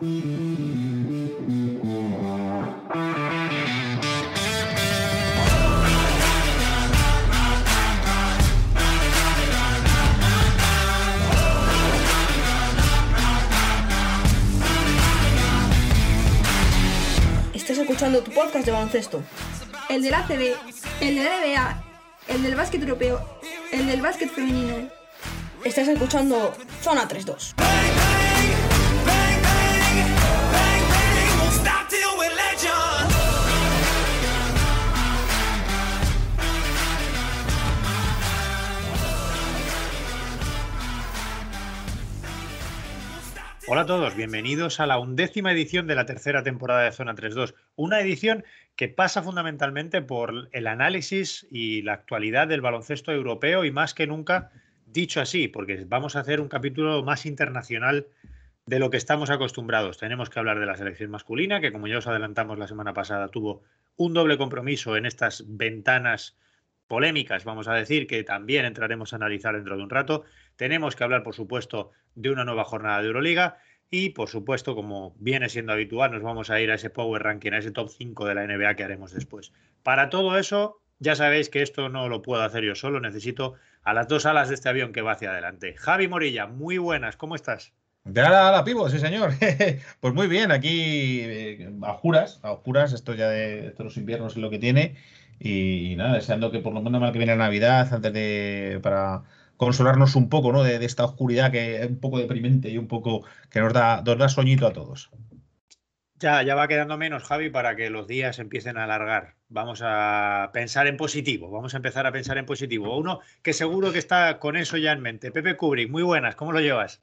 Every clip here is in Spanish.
Estás escuchando tu podcast de baloncesto. El del ACB, el de la NBA, el del básquet europeo, el del básquet femenino. Estás escuchando Zona 3-2. Hola a todos, bienvenidos a la undécima edición de la tercera temporada de Zona 3.2. Una edición que pasa fundamentalmente por el análisis y la actualidad del baloncesto europeo y más que nunca, dicho así, porque vamos a hacer un capítulo más internacional de lo que estamos acostumbrados. Tenemos que hablar de la selección masculina, que como ya os adelantamos la semana pasada, tuvo un doble compromiso en estas ventanas polémicas, vamos a decir, que también entraremos a analizar dentro de un rato. Tenemos que hablar, por supuesto, de una nueva jornada de Euroliga y, por supuesto, como viene siendo habitual, nos vamos a ir a ese Power Ranking, a ese top 5 de la NBA que haremos después. Para todo eso, ya sabéis que esto no lo puedo hacer yo solo, necesito a las dos alas de este avión que va hacia adelante. Javi Morilla, muy buenas, ¿cómo estás? De ala a la pivo, sí señor. pues muy bien, aquí eh, a oscuras, a oscuras, esto ya de, de los inviernos es lo que tiene. Y, nada, deseando que por lo menos mal que viene la Navidad, antes de. para consolarnos un poco, ¿no? De, esta oscuridad que es un poco deprimente y un poco que nos da, nos da soñito a todos. Ya, ya va quedando menos, Javi, para que los días empiecen a alargar. Vamos a pensar en positivo, vamos a empezar a pensar en positivo. Uno que seguro que está con eso ya en mente. Pepe Kubrick, muy buenas, ¿cómo lo llevas?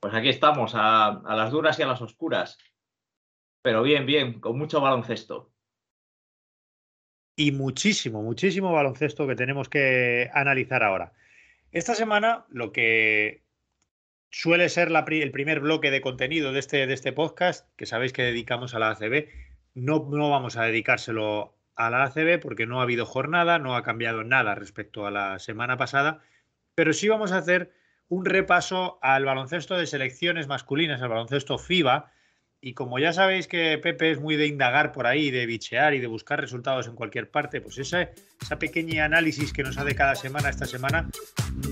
Pues aquí estamos, a, a las duras y a las oscuras. Pero bien, bien, con mucho baloncesto y muchísimo, muchísimo baloncesto que tenemos que analizar ahora. Esta semana lo que suele ser el primer bloque de contenido de este, de este podcast, que sabéis que dedicamos a la ACB, no, no vamos a dedicárselo a la ACB porque no ha habido jornada, no ha cambiado nada respecto a la semana pasada, pero sí vamos a hacer un repaso al baloncesto de selecciones masculinas, al baloncesto FIBA, y como ya sabéis que Pepe es muy de indagar por ahí, de bichear y de buscar resultados en cualquier parte, pues ese, esa pequeña análisis que nos hace cada semana, esta semana,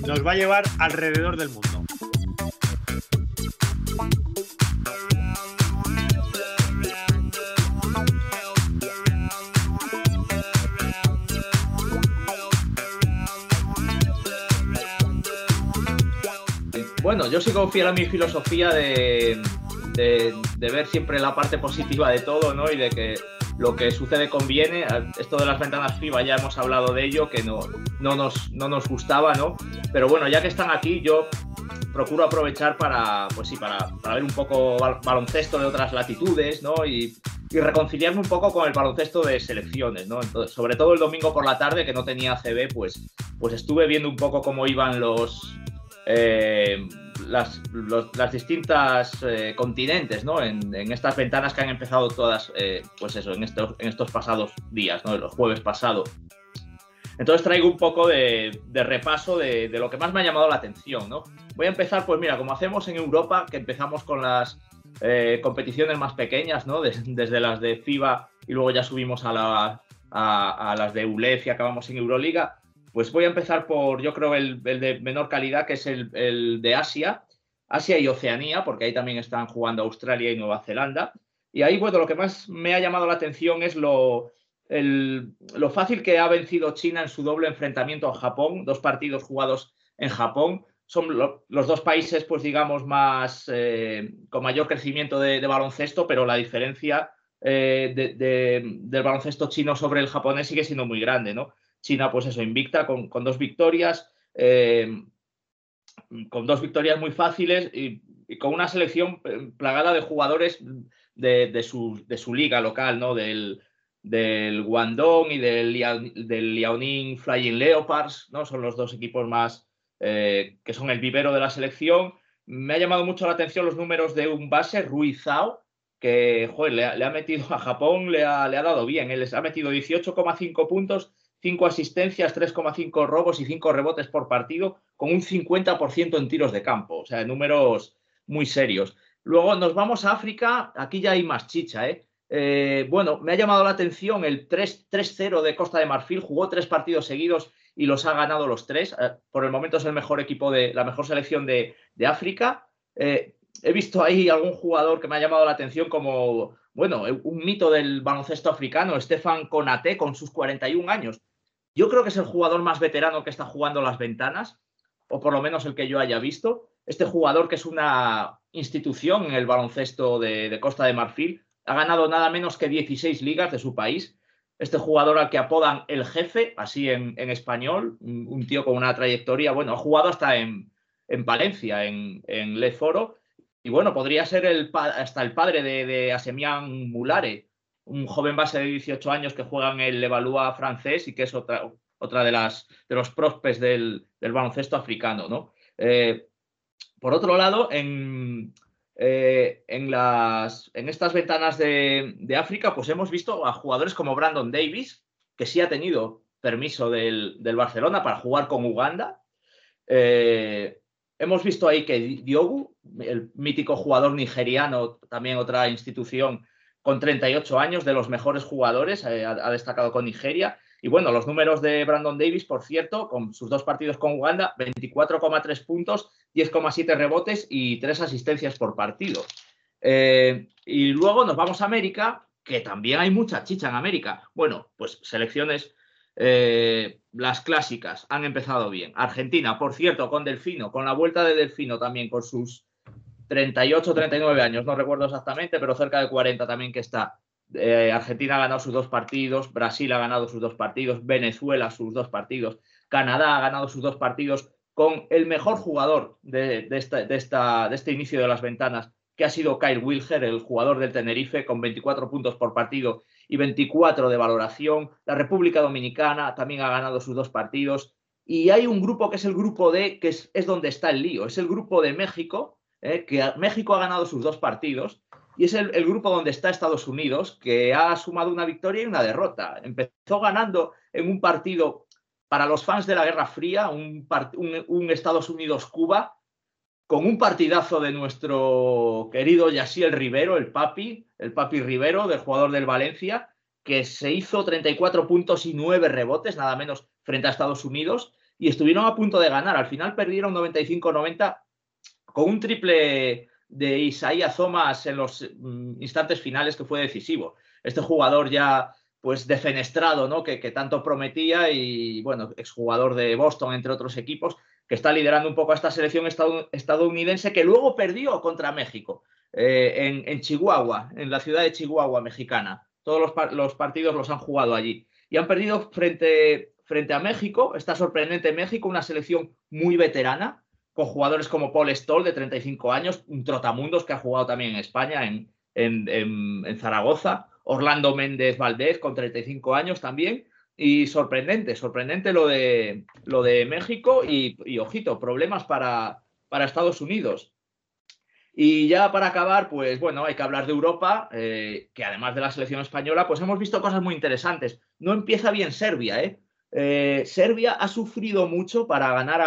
nos va a llevar alrededor del mundo. Bueno, yo sigo fiel a mi filosofía de, de, ver siempre la parte positiva de todo, ¿no? Y de que lo que sucede conviene. Esto de las ventanas FIBA ya hemos hablado de ello, que no, no, nos, no nos gustaba, ¿no? Pero bueno, ya que están aquí, yo procuro aprovechar para, pues sí, para, para ver un poco baloncesto de otras latitudes, ¿no? Y, y, reconciliarme un poco con el baloncesto de selecciones, ¿no? Entonces, sobre todo el domingo por la tarde, que no tenía CB, pues, pues estuve viendo un poco cómo iban los... Eh, las, distintas eh, continentes, ¿no? En, estas ventanas que han empezado todas, eh, pues eso, en estos, pasados días, ¿no? Los jueves pasados. Entonces traigo un poco de, repaso de, lo que más me ha llamado la atención. Voy a empezar, pues mira, como hacemos en Europa, que empezamos con las eh, competiciones más pequeñas, ¿no? desde las de FIBA y luego ya subimos a, a las de ULEF y acabamos en Euroliga pues voy a empezar por, yo creo, el, de menor calidad, que es el, de Asia, Asia y Oceanía, porque ahí también están jugando Australia y Nueva Zelanda. Y ahí, bueno, lo que más me ha llamado la atención es lo, lo fácil que ha vencido China en su doble enfrentamiento a Japón, dos partidos jugados en Japón. Son los dos países, pues digamos, más eh, con mayor crecimiento de, baloncesto, pero la diferencia eh, del baloncesto chino sobre el japonés sigue siendo muy grande, ¿no? China, pues eso, invicta con, dos victorias, eh, con dos victorias muy fáciles y, con una selección eh, plagada de jugadores de, su, liga local, ¿no? Del, del Guangdong y del, del Liaoning Flying Leopards, ¿no? Son los dos equipos más eh, que son el vivero de la selección. Me ha llamado mucho la atención los números de un base, Rui Zhao, que le, ha metido a Japón, le ha, le ha dado bien. Él ha metido 18,5 puntos 5 asistencias, 3,5 robos y 5 rebotes por partido, con un 50% en tiros de campo, o sea, números muy serios. Luego nos vamos a África, aquí ya hay más chicha, ¿eh? Eh, bueno, me ha llamado la atención el 3-0 de Costa de Marfil, jugó tres partidos seguidos y los ha ganado los tres. Eh, por el momento es el mejor equipo de la mejor selección de, África. he visto ahí algún jugador que me ha llamado la atención como, bueno, un mito del baloncesto africano, Stefan Konate, con sus 41 años. Yo creo que es el jugador más veterano que está jugando las ventanas, o por lo menos el que yo haya visto. Este jugador que es una institución en el baloncesto de, Costa de Marfil, ha ganado nada menos que 16 ligas de su país. Este jugador al que apodan el jefe, así en, español, un tío con una trayectoria, bueno, ha jugado hasta en, en Palencia, en, en Le Foro, y bueno, podría ser el, hasta el padre de, de Asemian Mulare, un joven base de 18 años que juega en el Levalúa francés y que es otra, otra de, las, de los prospects del, baloncesto africano, ¿no? Eh, por otro lado, en, eh, en, las, en estas ventanas de, África, pues hemos visto a jugadores como Brandon Davis, que sí ha tenido permiso del, Barcelona para jugar con Uganda. Eh, hemos visto ahí que Diogu, el mítico jugador nigeriano, también otra institución con 38 años, de los mejores jugadores, ha, destacado con Nigeria. Y bueno, los números de Brandon Davis, por cierto, con sus dos partidos con Uganda, 24,3 puntos, 10,7 rebotes y 3 asistencias por partido. Eh, y luego nos vamos a América, que también hay mucha chicha en América. Bueno, pues selecciones, eh, las clásicas, han empezado bien. Argentina, por cierto, con Delfino, con la vuelta de Delfino también, con sus 38, 39 años, no recuerdo exactamente, pero cerca de 40 también que está. Eh, Argentina ha ganado sus dos partidos, Brasil ha ganado sus dos partidos, Venezuela sus dos partidos, Canadá ha ganado sus dos partidos con el mejor jugador de, esta, de, este inicio de las ventanas, que ha sido Kyle Wilher, el jugador del Tenerife, con 24 puntos por partido y 24 de valoración. La República Dominicana también ha ganado sus dos partidos. Y hay un grupo que es el grupo D, que es, donde está el lío. Es el grupo de México, eh, que México ha ganado sus dos partidos y es el, grupo donde está Estados Unidos, que ha sumado una victoria y una derrota. Empezó ganando en un partido para los fans de la Guerra Fría, un, Estados Unidos-Cuba, con un partidazo de nuestro querido Yasiel Rivero, el papi, el papi Rivero, del jugador del Valencia, que se hizo 34 puntos y 9 rebotes, nada menos, frente a Estados Unidos, y estuvieron a punto de ganar. Al final perdieron 95-90 con un triple de Isaías Thomas en los mm, instantes finales que fue decisivo. Este jugador ya pues defenestrado, ¿no? Que, tanto prometía y bueno, exjugador de Boston, entre otros equipos, que está liderando un poco a esta selección estadounidense que luego perdió contra México eh, en, Chihuahua, en la ciudad de Chihuahua mexicana. Todos los, los, partidos los han jugado allí. Y han perdido frente, frente a México, está sorprendente México, una selección muy veterana, con jugadores como Paul Stoll, de 35 años, un trotamundos que ha jugado también en España, en, en, Zaragoza, Orlando Méndez Valdés, con 35 años también, y sorprendente, sorprendente lo de, lo de México y, ojito, problemas para, para, Estados Unidos. Y ya para acabar, pues bueno, hay que hablar de Europa, eh, que además de la selección española, pues hemos visto cosas muy interesantes. No empieza bien Serbia, ¿eh? Eh, Serbia ha sufrido mucho para ganar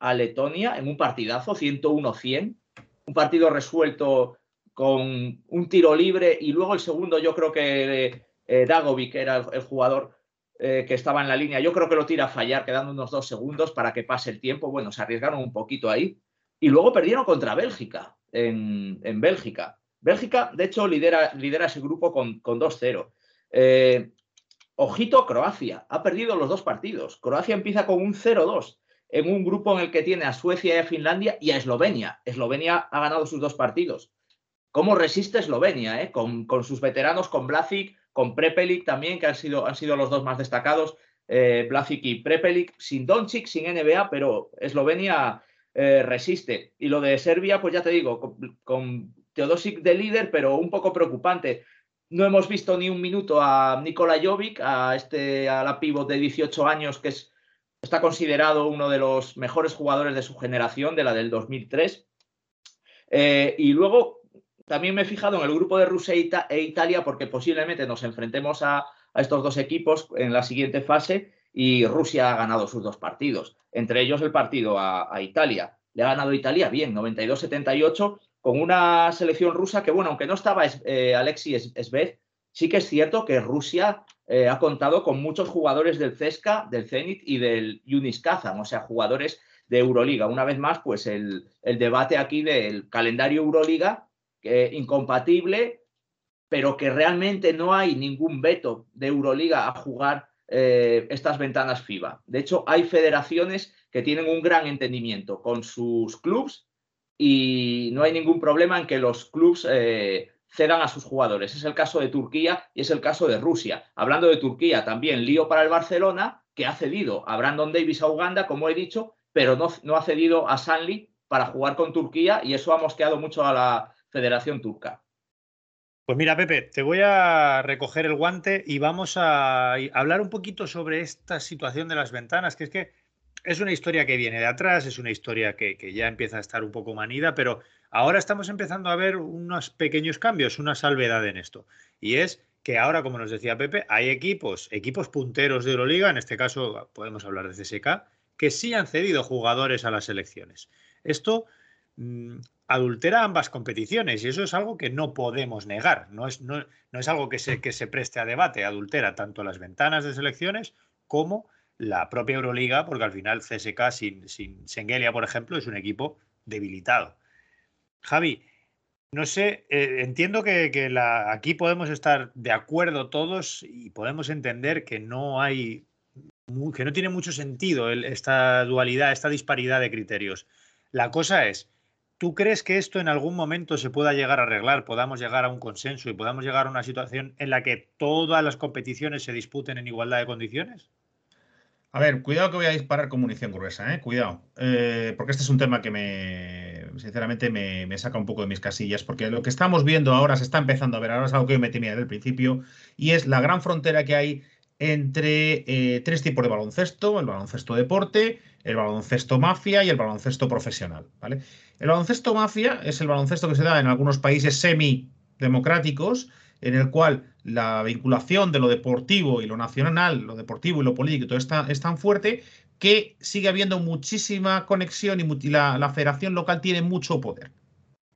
a, Letonia en un partidazo, 101-100, un partido resuelto con un tiro libre y luego el segundo yo creo que eh, Dagovic era el, jugador eh, que estaba en la línea, yo creo que lo tira a fallar quedando unos dos segundos para que pase el tiempo, bueno, se arriesgaron un poquito ahí y luego perdieron contra Bélgica en, Bélgica. Bélgica, de hecho, lidera, lidera ese grupo con 2-0. Ojito, Croacia. Ha perdido los dos partidos. Croacia empieza con un 0-2 en un grupo en el que tiene a Suecia y a Finlandia y a Eslovenia. Eslovenia ha ganado sus dos partidos. ¿Cómo resiste Eslovenia? Eh? Con, sus veteranos, con Blazic, con Prepelic también, que han sido, han sido los dos más destacados. Eh, y Prepelic, sin Doncic, sin NBA, pero Eslovenia eh, resiste. Y lo de Serbia, pues ya te digo, con, con Teodosic de líder, pero un poco preocupante. No hemos visto ni un minuto a Nikola Jovic, a, este, a la pivot de 18 años, que es, está considerado uno de los mejores jugadores de su generación, de la del 2003. Eh, y luego también me he fijado en el grupo de Rusia e, Italia, porque posiblemente nos enfrentemos a, estos dos equipos en la siguiente fase y Rusia ha ganado sus dos partidos, entre ellos el partido a, a Italia. Le ha ganado Italia bien, 92-78, con una selección rusa que, bueno, aunque no estaba eh, Alexis Sved, sí que es cierto que Rusia eh, ha contado con muchos jugadores del CESCA, del Zenit y del Yunis Kazan, o sea, jugadores de Euroliga. Una vez más, pues el, debate aquí del calendario Euroliga, incompatible, pero que realmente no hay ningún veto de Euroliga a jugar eh, estas ventanas FIBA. De hecho, hay federaciones que tienen un gran entendimiento con sus clubs y no hay ningún problema en que los clubs eh, cedan a sus jugadores. Es el caso de Turquía y es el caso de Rusia. Hablando de Turquía, también lío para el Barcelona, que ha cedido a Brandon Davis a Uganda, como he dicho, pero no, no ha cedido a Sanli para jugar con Turquía y eso ha mosqueado mucho a la Federación Turca. Pues mira, Pepe, te voy a recoger el guante y vamos a hablar un poquito sobre esta situación de las ventanas, que es que es una historia que viene de atrás, es una historia que, ya empieza a estar un poco manida, pero ahora estamos empezando a ver unos pequeños cambios, una salvedad en esto. Y es que ahora, como nos decía Pepe, hay equipos, equipos punteros de Euroliga, en este caso podemos hablar de CSK, que sí han cedido jugadores a las selecciones. Esto mm, adultera ambas competiciones y eso es algo que no podemos negar, no es, no, es algo que se, que se preste a debate, adultera tanto las ventanas de selecciones como la propia Euroliga, porque al final CSK sin, sin Sengelia, por ejemplo, es un equipo debilitado. Javi, no sé, eh, entiendo que, que la, aquí podemos estar de acuerdo todos y podemos entender que no hay, que no tiene mucho sentido esta dualidad, esta disparidad de criterios. La cosa es, ¿Tú crees que esto en algún momento se pueda llegar a arreglar, podamos llegar a un consenso y podamos llegar a una situación en la que todas las competiciones se disputen en igualdad de condiciones? A ver, cuidado que voy a disparar con munición gruesa, ¿eh? cuidado. Eh, porque este es un tema que me, sinceramente, me, saca un poco de mis casillas, porque lo que estamos viendo ahora se está empezando a ver, ahora es algo que yo me temía desde el principio, y es la gran frontera que hay entre eh, tres tipos de baloncesto, el baloncesto deporte, el baloncesto mafia y el baloncesto profesional. ¿vale? El baloncesto mafia es el baloncesto que se da en algunos países semi-democráticos, en el cual la vinculación de lo deportivo y lo nacional, lo deportivo y lo político, todo está, es tan fuerte que sigue habiendo muchísima conexión y la, federación local tiene mucho poder.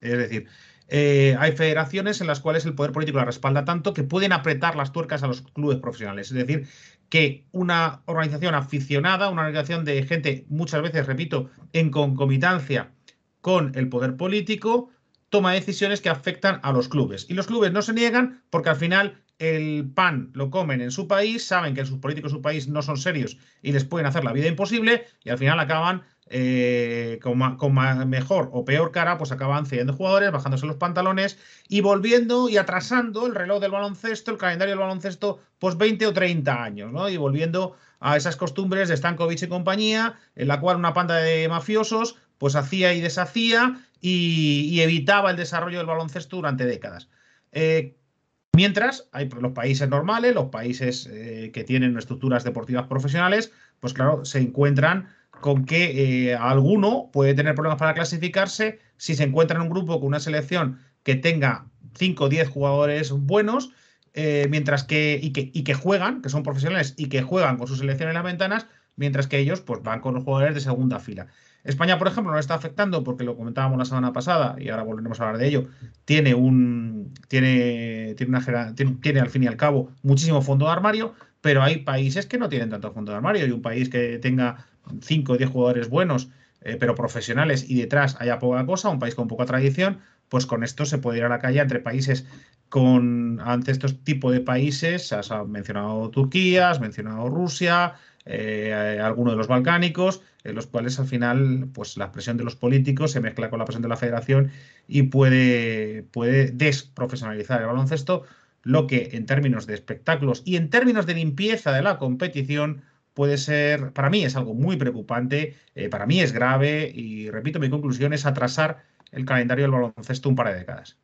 Es decir, eh, hay federaciones en las cuales el poder político la respalda tanto que pueden apretar las tuercas a los clubes profesionales. Es decir, que una organización aficionada, una organización de gente, muchas veces, repito, en concomitancia con el poder político, toma decisiones que afectan a los clubes. Y los clubes no se niegan porque al final el pan lo comen en su país, saben que sus políticos en su país no son serios y les pueden hacer la vida imposible y al final acaban eh, con, mejor o peor cara, pues acaban cediendo jugadores, bajándose los pantalones y volviendo y atrasando el reloj del baloncesto, el calendario del baloncesto, pues 20 o 30 años, ¿no? Y volviendo a esas costumbres de Stankovic y compañía, en la cual una panda de mafiosos pues hacía y deshacía y, evitaba el desarrollo del baloncesto durante décadas. Eh, mientras hay los países normales, los países eh, que tienen estructuras deportivas profesionales, pues claro, se encuentran con que eh, alguno puede tener problemas para clasificarse si se encuentra en un grupo con una selección que tenga 5 o 10 jugadores buenos, mientras que y, que que juegan, que son profesionales y que juegan con su selección en las ventanas, mientras que ellos pues van con los jugadores de segunda fila. España, por ejemplo, no está afectando porque lo comentábamos la semana pasada y ahora volveremos a hablar de ello. Tiene un tiene tiene, una, tiene, al fin y al cabo muchísimo fondo de armario, pero hay países que no tienen tanto fondo de armario y un país que tenga 5 o 10 jugadores buenos, eh, pero profesionales y detrás haya poca cosa, un país con poca tradición, pues con esto se puede ir a la calle entre países con ante estos tipos de países, has mencionado Turquía, has mencionado Rusia, eh, algunos de los balcánicos, en los cuales al final pues la presión de los políticos se mezcla con la presión de la federación y puede, puede desprofesionalizar el baloncesto, lo que en términos de espectáculos y en términos de limpieza de la competición puede ser, para mí es algo muy preocupante, eh, para mí es grave y repito, mi conclusión es atrasar el calendario del baloncesto un par de décadas.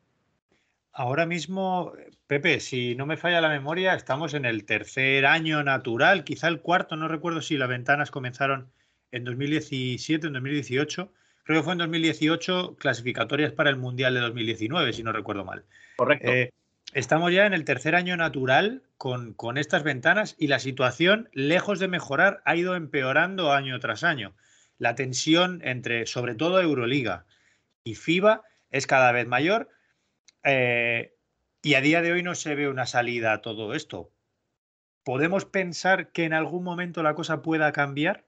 Ahora mismo, Pepe, si no me falla la memoria, estamos en el tercer año natural, quizá el cuarto, no recuerdo si las ventanas comenzaron en 2017, en 2018. Creo que fue en 2018 clasificatorias para el Mundial de 2019, si no recuerdo mal. Correcto. Eh, estamos ya en el tercer año natural con, con estas ventanas y la situación, lejos de mejorar, ha ido empeorando año tras año. La tensión entre, sobre todo, Euroliga y FIBA es cada vez mayor. Eh, y a día de hoy no se ve una salida a todo esto. ¿Podemos pensar que en algún momento la cosa pueda cambiar?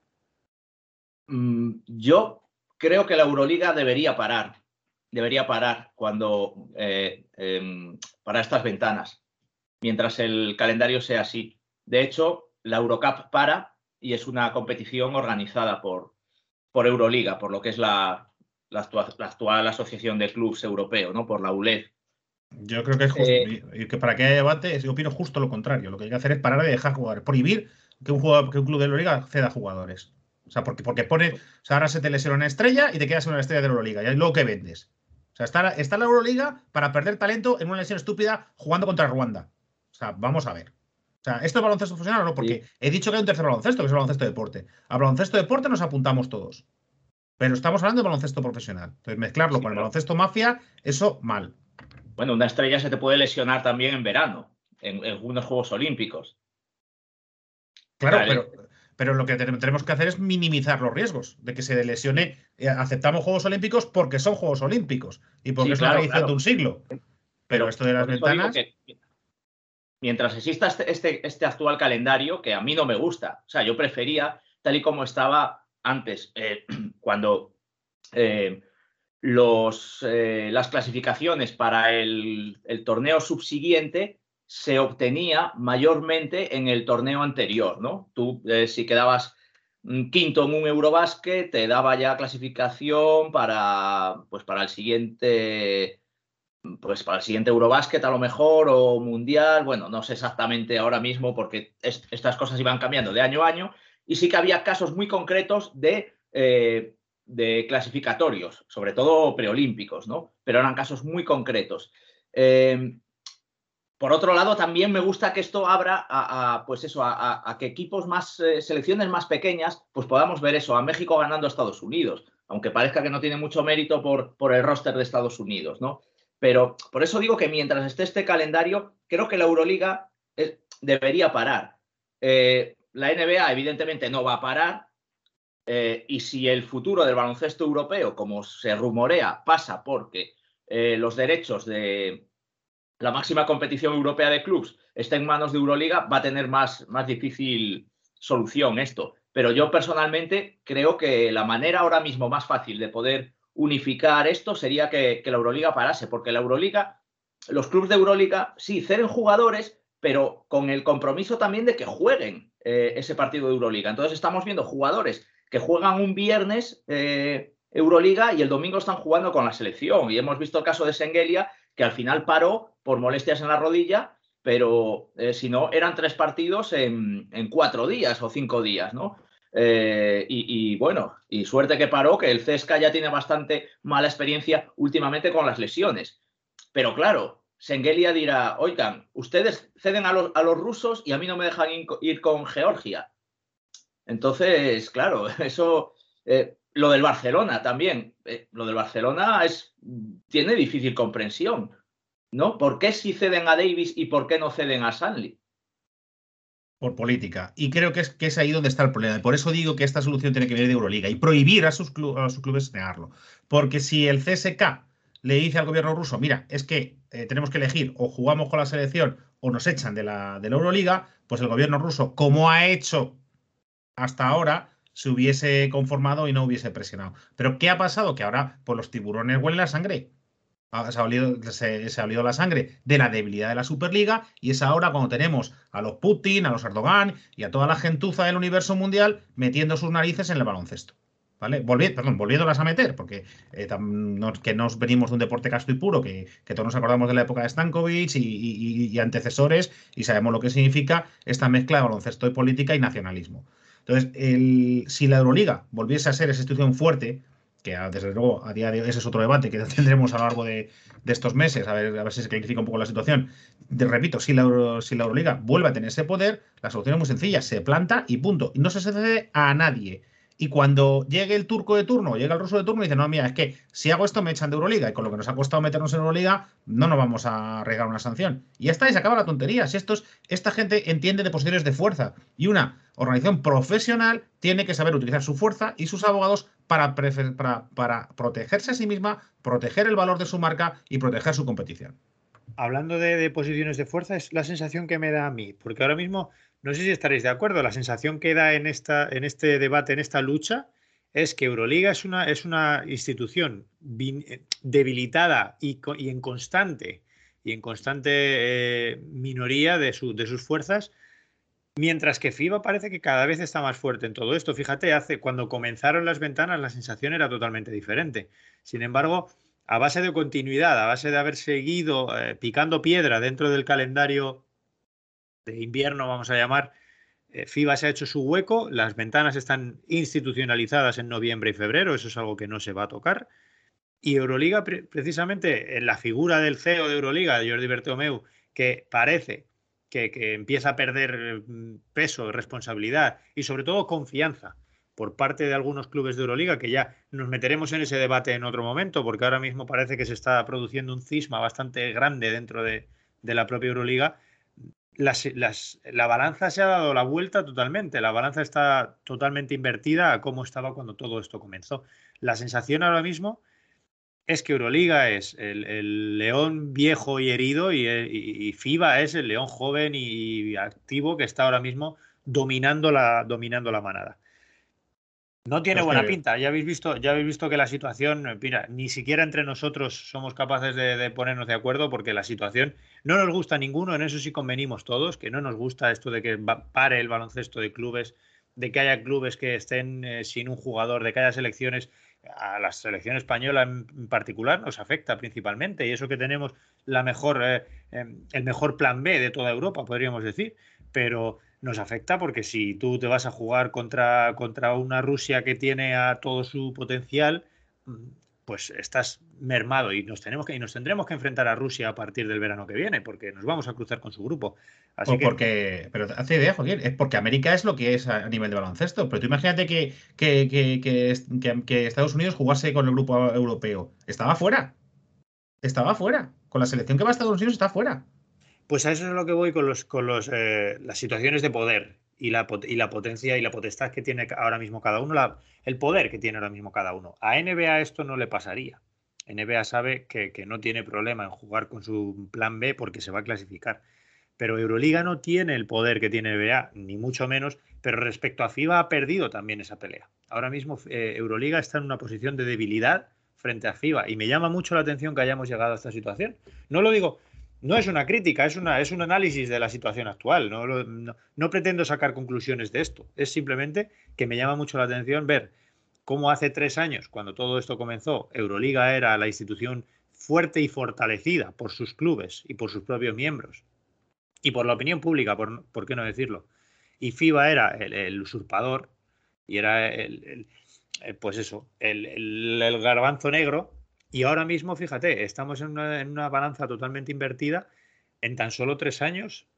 Mm, yo creo que la Euroliga debería parar. Debería parar cuando eh, em, para estas ventanas, mientras el calendario sea así. De hecho, la Eurocup para y es una competición organizada por, por Euroliga, por lo que es la, la, actual, asociación de clubes europeo, ¿no? Por la ULED. Yo creo que es justo. Eh, que para que haya debate, yo opino justo lo contrario. Lo que hay que hacer es parar de dejar jugar, prohibir que un, jugador, que un club de Euroliga ceda jugadores. O sea, porque, porque pone. O sea, ahora se te lesiona una estrella y te quedas en una estrella de Euroliga. Y es luego que vendes. O sea, está, está la Euroliga para perder talento en una lesión estúpida jugando contra Ruanda. O sea, vamos a ver. O sea, ¿esto es baloncesto profesional o no? Porque he dicho que hay un tercer baloncesto, que es el baloncesto de deporte. A baloncesto de deporte nos apuntamos todos. Pero estamos hablando de baloncesto profesional. Entonces, mezclarlo con el baloncesto mafia, eso mal. Bueno, una estrella se te puede lesionar también en verano, en, unos Juegos Olímpicos. Claro, pero, pero, lo que tenemos que hacer es minimizar los riesgos de que se lesione. Eh, aceptamos Juegos Olímpicos porque son Juegos Olímpicos y porque es la tradición de un siglo. Pero, esto de las ventanas. mientras exista este, este, este, actual calendario, que a mí no me gusta, o sea, yo prefería, tal y como estaba antes, eh, cuando eh, los, eh, las clasificaciones para el, torneo subsiguiente se obtenía mayormente en el torneo anterior, ¿no? Tú, eh, si quedabas mm, quinto en un Eurobásquet, te daba ya clasificación para, pues para el siguiente, pues para el siguiente Eurobásquet a lo mejor, o Mundial, bueno, no sé exactamente ahora mismo porque estas cosas iban cambiando de año a año, y sí que había casos muy concretos de eh, de clasificatorios, sobre todo preolímpicos, ¿no? Pero eran casos muy concretos. Em, por otro lado, también me gusta que esto abra a, pues eso, a, que equipos más, eh, selecciones más pequeñas, pues podamos ver eso, a México ganando a Estados Unidos, aunque parezca que no tiene mucho mérito por, por el roster de Estados Unidos, ¿no? Pero por eso digo que mientras esté este calendario, creo que la Euroliga eh, debería parar. Eh, la NBA evidentemente no va a parar, y si el futuro del baloncesto europeo, como se rumorea, pasa porque los derechos de la máxima competición europea de clubes estén en manos de Euroliga, va a tener más, más difícil solución esto. Pero yo personalmente creo que la manera ahora mismo más fácil de poder unificar esto sería que, la Euroliga parase, porque la Euroliga, los clubes de Euroliga, sí, ceden jugadores, pero con el compromiso también de que jueguen eh, ese partido de Euroliga. Entonces estamos viendo jugadores que juegan un viernes eh, Euroliga y el domingo están jugando con la selección. Y hemos visto el caso de Sengelia, que al final paró por molestias en la rodilla, pero eh, si no, eran tres partidos en, cuatro días o cinco días, ¿no? Eh, y, bueno, y suerte que paró, que el Cesca ya tiene bastante mala experiencia últimamente con las lesiones. Pero claro, Sengelia dirá, oigan, ustedes ceden a los, rusos y a mí no me dejan ir con Georgia. Entonces, claro, eso, eh, lo del Barcelona también, lo del Barcelona es, tiene difícil comprensión, ¿no? ¿Por qué si ceden a Davis y por qué no ceden a Sanley? Por política. Y creo que es, que es ahí donde está el problema. Por eso digo que esta solución tiene que venir de Euroliga y prohibir a sus, clubes negarlo. Porque si el CSK le dice al gobierno ruso, mira, es que eh, tenemos que elegir o jugamos con la selección o nos echan de la, Euroliga, pues el gobierno ruso, como ha hecho hasta ahora se hubiese conformado y no hubiese presionado. Pero ¿qué ha pasado? Que ahora pues los tiburones huelen la sangre. Ah, se ha, olido, la sangre de la debilidad de la Superliga y es ahora cuando tenemos a los Putin, a los Erdogan y a toda la gentuza del universo mundial metiendo sus narices en el baloncesto. ¿Vale? perdón, volviéndolas a meter, porque eh, que nos venimos de un deporte casto y puro, que, todos nos acordamos de la época de Stankovic y, antecesores y sabemos lo que significa esta mezcla de baloncesto y política y nacionalismo. Entonces, si la Euroliga volviese a ser esa institución fuerte, que desde luego a día de hoy ese es otro debate que tendremos a lo largo de, estos meses, a ver, a ver si se clarifica un poco la situación. repito, si la, si la Euroliga vuelve a tener ese poder, la solución es muy sencilla, se planta y punto. No se cede a nadie. Y cuando llegue el turco de turno, llega el ruso de turno y dice, no, mira, es que si hago esto me echan de Euroliga y con lo que nos ha costado meternos en Euroliga, no nos vamos a regar una sanción. Y ya está, y se acaba la tontería. Si estos, esta gente entiende de posiciones de fuerza y una organización profesional tiene que saber utilizar su fuerza y sus abogados para, para, protegerse a sí misma, proteger el valor de su marca y proteger su competición. Hablando de, posiciones de fuerza, es la sensación que me da a mí, porque ahora mismo, no sé si estaréis de acuerdo, la sensación que da en, esta, en este debate, en esta lucha, es que Euroliga es una, es una institución eh, debilitada y, en constante y en constante eh, minoría de, de sus fuerzas, mientras que FIBA parece que cada vez está más fuerte en todo esto. Fíjate, hace cuando comenzaron las ventanas la sensación era totalmente diferente. Sin embargo, a base de continuidad, a base de haber seguido eh, picando piedra dentro del calendario de invierno, vamos a llamar, eh, FIBA se ha hecho su hueco, las ventanas están institucionalizadas en noviembre y febrero, eso es algo que no se va a tocar. Y Euroliga, precisamente en la figura del CEO de Euroliga, de Jordi Bertomeu, que parece que, empieza a perder mm, peso, responsabilidad y sobre todo confianza por parte de algunos clubes de Euroliga, que ya nos meteremos en ese debate en otro momento, porque ahora mismo parece que se está produciendo un cisma bastante grande dentro de, la propia Euroliga. la balanza se ha dado la vuelta totalmente, la balanza está totalmente invertida a cómo estaba cuando todo esto comenzó. La sensación ahora mismo es que Euroliga es el, león viejo y herido y, y, FIBA es el león joven y activo que está ahora mismo dominando la, dominando la manada. No tiene buena pinta. Ya habéis visto, ya habéis visto que la situación, mira, ni siquiera entre nosotros somos capaces de, ponernos de acuerdo porque la situación no nos gusta a ninguno. En eso sí convenimos todos, que no nos gusta esto de que pare el baloncesto de clubes, de que haya clubes que estén eh, sin un jugador, de que haya selecciones. A la selección española en particular nos afecta principalmente y eso que tenemos la mejor, eh, em, el mejor plan B de toda Europa, podríamos decir. Pero nos afecta porque si tú te vas a jugar contra, contra una Rusia que tiene a todo su potencial, mm, pues estás mermado y nos tenemos que y nos tendremos que enfrentar a Rusia a partir del verano que viene porque nos vamos a cruzar con su grupo. Así que... porque, pero hace idea, Joaquín, es porque América es lo que es a nivel de baloncesto. Pero tú imagínate que, que, que, que Estados Unidos jugase con el grupo europeo. Estaba fuera. Estaba fuera. Con la selección que va a Estados Unidos está fuera. Pues a eso es lo que voy con, los, con los, eh, las situaciones de poder y la, y la potencia y la potestad que tiene ahora mismo cada uno, la, el poder que tiene ahora mismo cada uno. A NBA esto no le pasaría. NBA sabe que, que, no tiene problema en jugar con su plan B porque se va a clasificar. Pero Euroliga no tiene el poder que tiene NBA, ni mucho menos, pero respecto a FIBA ha perdido también esa pelea. Ahora mismo eh, Euroliga está en una posición de debilidad frente a FIBA y me llama mucho la atención que hayamos llegado a esta situación. No lo digo, no es una crítica, es, una, es un análisis de la situación actual. No, pretendo sacar conclusiones de esto. Es simplemente que me llama mucho la atención ver cómo hace tres años, cuando todo esto comenzó, Euroliga era la institución fuerte y fortalecida por sus clubes y por sus propios miembros y por la opinión pública, por, qué no decirlo. Y FIBA era el, usurpador y era el, pues eso, el, garbanzo negro y ahora mismo, fíjate, estamos en una, balanza totalmente invertida en tan solo tres años.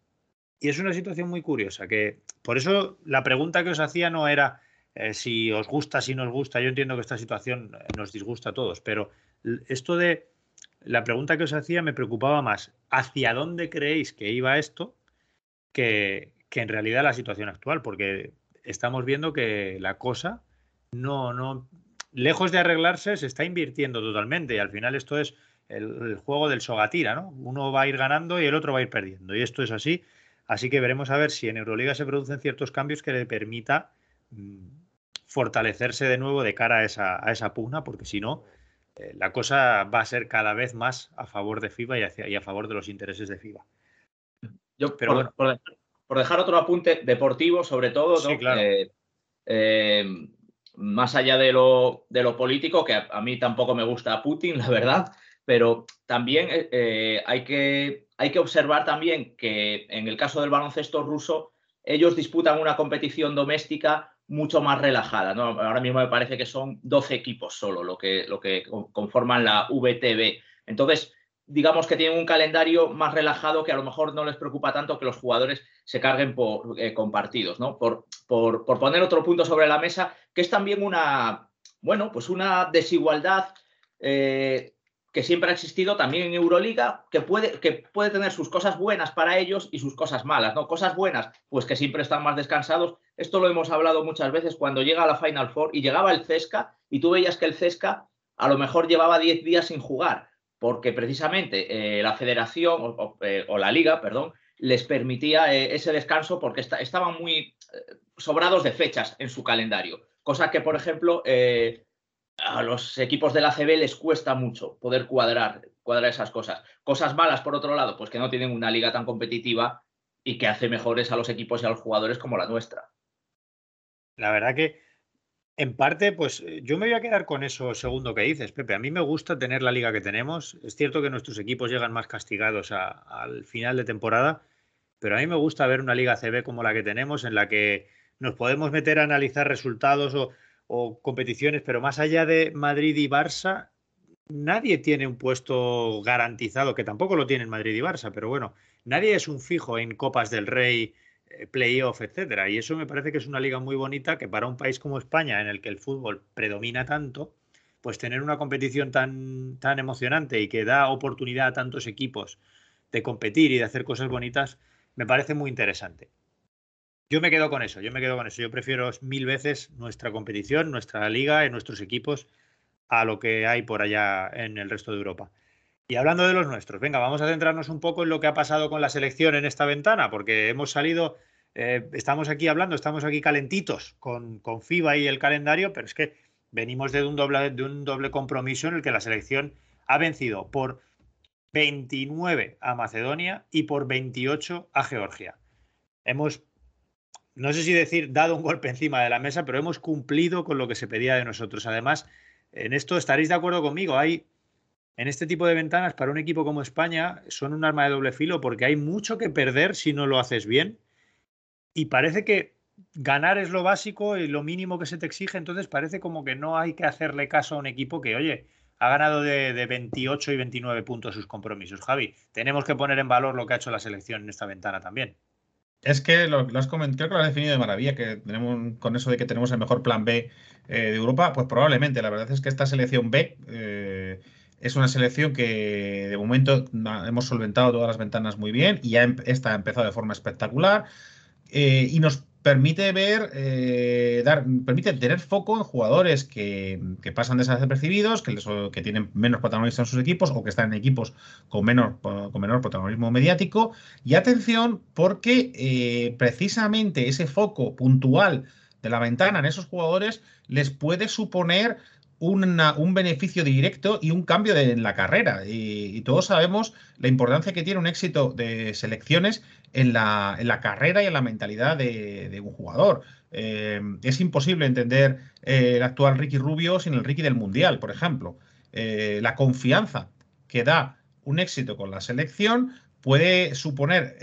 Y es una situación muy curiosa, que por eso la pregunta que os hacía no era eh, si os gusta, si nos gusta. Yo entiendo que esta situación eh, nos disgusta a todos, pero esto de la pregunta que os hacía me preocupaba más. ¿Hacia dónde creéis que iba esto que, que en realidad la situación actual? Porque estamos viendo que la cosa no, no, lejos de arreglarse, se está invirtiendo totalmente y al final esto es el, juego del sogatira, ¿no? Uno va a ir ganando y el otro va a ir perdiendo y esto es así. Así que veremos a ver si en Euroliga se producen ciertos cambios que le permita mm, fortalecerse de nuevo de cara a esa, a esa pugna, porque si no, eh, la cosa va a ser cada vez más a favor de FIBA y, hacia, y a favor de los intereses de FIBA. Yo, Pero por, por, dejar otro apunte deportivo, sobre todo, sí, claro. Eh, eh, más allá de lo, de lo político, que a, mí tampoco me gusta Putin, la verdad, pero también hay, que, hay que observar también que en el caso del baloncesto ruso, ellos disputan una competición doméstica mucho más relajada. ¿no? Ahora mismo me parece que son 12 equipos solo lo que, lo que conforman la VTB. Entonces, digamos que tienen un calendario más relajado que a lo mejor no les preocupa tanto que los jugadores se carguen por, eh, con partidos, ¿no? Por, por, poner otro punto sobre la mesa, que es también una, bueno, pues una desigualdad eh, que siempre ha existido también en Euroliga, que puede, que puede tener sus cosas buenas para ellos y sus cosas malas, ¿no? Cosas buenas, pues que siempre están más descansados. Esto lo hemos hablado muchas veces cuando llega la Final Four y llegaba el Cesca y tú veías que el Cesca a lo mejor llevaba 10 días sin jugar, porque precisamente eh, la federación eh, o, la liga, perdón, les permitía eh, ese descanso porque estaban muy sobrados de fechas en su calendario. Cosa que, por ejemplo, a los equipos de la CB les cuesta mucho poder cuadrar, cuadrar esas cosas. Cosas malas, por otro lado, pues que no tienen una liga tan competitiva y que hace mejores a los equipos y a los jugadores como la nuestra. La verdad que, en parte, pues yo me voy a quedar con eso segundo que dices, Pepe. A mí me gusta tener la liga que tenemos. Es cierto que nuestros equipos llegan más castigados al final de temporada, pero a mí me gusta ver una liga CB como la que tenemos, en la que nos podemos meter a analizar resultados o o competiciones, pero más allá de Madrid y Barça, nadie tiene un puesto garantizado, que tampoco lo tienen Madrid y Barça, pero bueno, nadie es un fijo en Copas del Rey, eh, playoff, etcétera. Y eso me parece que es una liga muy bonita que para un país como España, en el que el fútbol predomina tanto, pues tener una competición tan, tan emocionante y que da oportunidad a tantos equipos de competir y de hacer cosas bonitas, me parece muy interesante. Yo me quedo con eso, yo me quedo con eso. Yo prefiero mil veces nuestra competición, nuestra liga y nuestros equipos a lo que hay por allá en el resto de Europa. Y hablando de los nuestros, venga, vamos a centrarnos un poco en lo que ha pasado con la selección en esta ventana, porque hemos salido, eh, estamos aquí hablando, estamos aquí calentitos con, con FIBA y el calendario, pero es que venimos de un, doble, de un doble compromiso en el que la selección ha vencido por 29 a Macedonia y por 28 a Georgia. Hemos no sé si decir dado un golpe encima de la mesa, pero hemos cumplido con lo que se pedía de nosotros. Además, en esto estaréis de acuerdo conmigo. Hay en este tipo de ventanas para un equipo como España son un arma de doble filo porque hay mucho que perder si no lo haces bien. Y parece que ganar es lo básico y lo mínimo que se te exige. Entonces parece como que no hay que hacerle caso a un equipo que, oye, ha ganado de, de 28 y 29 puntos sus compromisos. Javi, tenemos que poner en valor lo que ha hecho la selección en esta ventana también. Es que lo, has comentado, creo que lo has definido de maravilla, que tenemos con eso de que tenemos el mejor plan B eh, de Europa, pues probablemente. La verdad es que esta selección B eh, es una selección que de momento hemos solventado todas las ventanas muy bien y ya esta ha empezado de forma espectacular eh, y nos permite ver, eh, dar, permite tener foco en jugadores que, pasan desapercibidos, que, que tienen menos protagonismo en sus equipos o que están en equipos con menor, con menor protagonismo mediático. Y atención, porque eh, precisamente ese foco puntual de la ventana en esos jugadores les puede suponer un beneficio directo y un cambio en la carrera. Y, todos sabemos la importancia que tiene un éxito de selecciones en la, en la carrera y en la mentalidad de, un jugador. Eh, es imposible entender eh, el actual Ricky Rubio sin el Ricky del Mundial, por ejemplo. Eh, la confianza que da un éxito con la selección puede suponer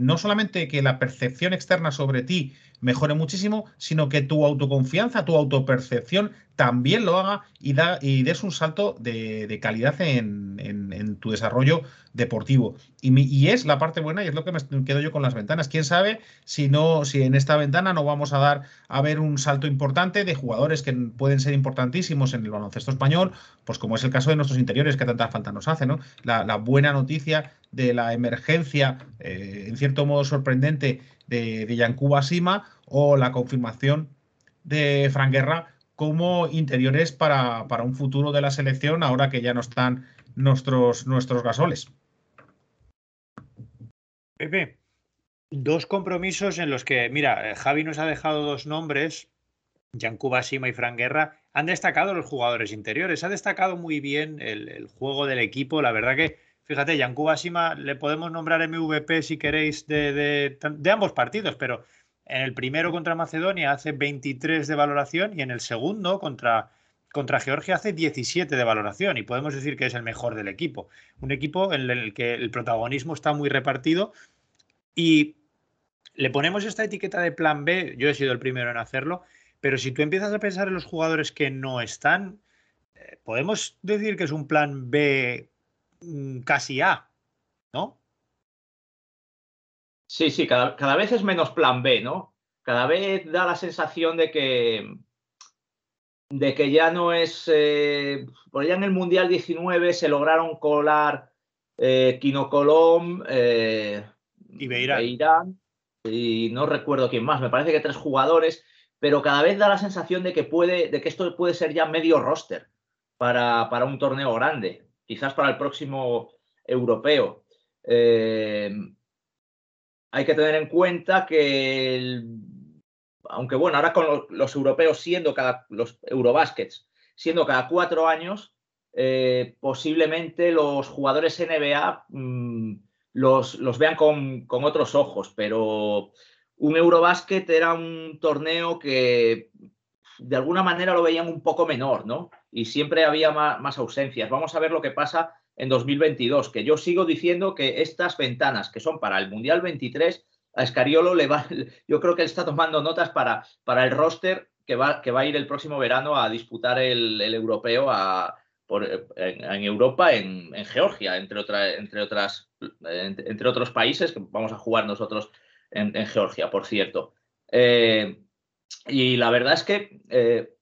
no solamente que la percepción externa sobre ti mejore muchísimo, sino que tu autoconfianza, tu autopercepción también lo haga y, da, y des un salto de, calidad en, tu desarrollo deportivo. Y, es la parte buena y es lo que me quedo yo con las ventanas. ¿Quién sabe si, no, si en esta ventana no vamos a dar a ver un salto importante de jugadores que pueden ser importantísimos en el baloncesto español, pues como es el caso de nuestros interiores que tanta falta nos hace, ¿no? La, buena noticia de la emergencia, eh, en cierto modo sorprendente, de, de Yankuba Sima o la confirmación de Frank Guerra como interiores para, un futuro de la selección ahora que ya no están nuestros, nuestros gasoles. Pepe, dos compromisos en los que, mira, eh, Javi nos ha dejado dos nombres, Yankuba Sima y Frank Guerra, han destacado los jugadores interiores, ha destacado muy bien el, juego del equipo, la verdad que Fíjate, Yankuba Sima le podemos nombrar MVP si queréis de, ambos partidos, pero en el primero contra Macedonia hace 23 de valoración y en el segundo contra, contra Georgia hace 17 de valoración y podemos decir que es el mejor del equipo. Un equipo en el que el protagonismo está muy repartido y le ponemos esta etiqueta de plan B, yo he sido el primero en hacerlo, pero si tú empiezas a pensar en los jugadores que no están, eh, podemos decir que es un plan B Mm, casi A, ¿no? Sí, sí, cada, cada, vez es menos plan B, ¿no? Cada vez da la sensación de que, de que ya no es. Eh, por allá en el Mundial 19 se lograron colar eh, Kino Colom, eh, y Beirán. Beirán, y no recuerdo quién más, me parece que tres jugadores, pero cada vez da la sensación de que, puede, de que esto puede ser ya medio roster para, para un torneo grande, quizás para el próximo europeo. Eh, hay que tener en cuenta que aunque bueno, ahora con los, europeos siendo cada, los Eurobaskets, siendo cada cuatro años, eh, posiblemente los jugadores NBA mm, los, los, vean con, con, otros ojos, pero un Eurobasket era un torneo que de alguna manera lo veían un poco menor, ¿no? Y siempre había más, más ausencias. Vamos a ver lo que pasa en 2022, que yo sigo diciendo que estas ventanas que son para el Mundial 23 a Escariolo le va, yo creo que él está tomando notas para, para el roster que va, que va a ir el próximo verano a disputar el, europeo a, por, en, Europa, en, Georgia, entre, otra, entre, otras, entre otros países que vamos a jugar nosotros en, Georgia, por cierto. Eh, y la verdad es que, eh,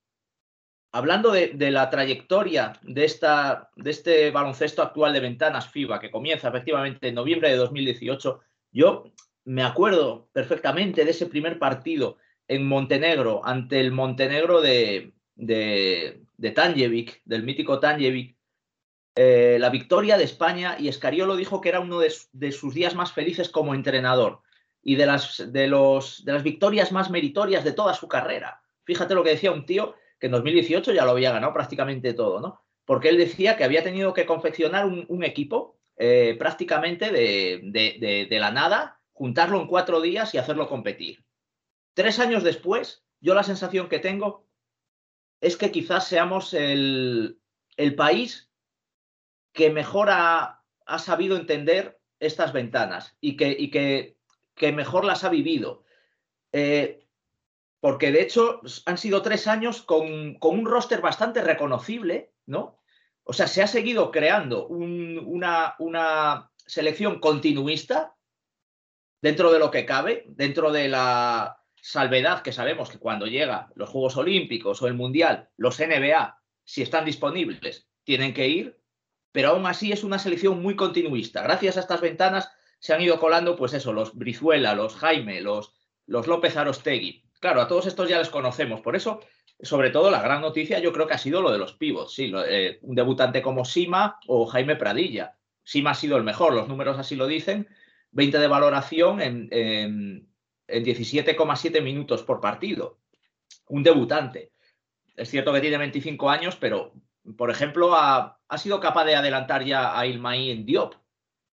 hablando de, de, la trayectoria de, esta, de este baloncesto actual de ventanas FIBA, que comienza efectivamente en noviembre de 2018, yo me acuerdo perfectamente de ese primer partido en Montenegro, ante el Montenegro de, de, Tanjevic, del mítico Tanjevic, eh, la victoria de España y Escariolo dijo que era uno de, sus días más felices como entrenador y de las, de, los, de las victorias más meritorias de toda su carrera. Fíjate lo que decía un tío que en 2018 ya lo había ganado prácticamente todo, ¿no? Porque él decía que había tenido que confeccionar un, equipo eh, prácticamente de, de la nada juntarlo en cuatro días y hacerlo competir. Tres años después, yo la sensación que tengo es que quizás seamos el, país que mejor ha, sabido entender estas ventanas y que, y que, que mejor las ha vivido. Eh, porque de hecho han sido tres años con, con, un roster bastante reconocible, ¿no? O sea, se ha seguido creando una, una selección continuista dentro de lo que cabe, dentro de la salvedad que sabemos que cuando llega los Juegos Olímpicos o el Mundial, los NBA, si están disponibles, tienen que ir, pero aún así es una selección muy continuista. Gracias a estas ventanas se han ido colando, pues eso, los Brizuela, los Jaime, los, los López Arostegui. Claro, a todos estos ya les conocemos, por eso, sobre todo, la gran noticia yo creo que ha sido lo de los pivots, sí, eh, un debutante como Sima o Jaime Pradilla. Sima ha sido el mejor, los números así lo dicen, 20 de valoración en, en, 17,7 minutos por partido. Un debutante. Es cierto que tiene 25 años, pero, por ejemplo, ha, sido capaz de adelantar ya a Ilmaí en Diop,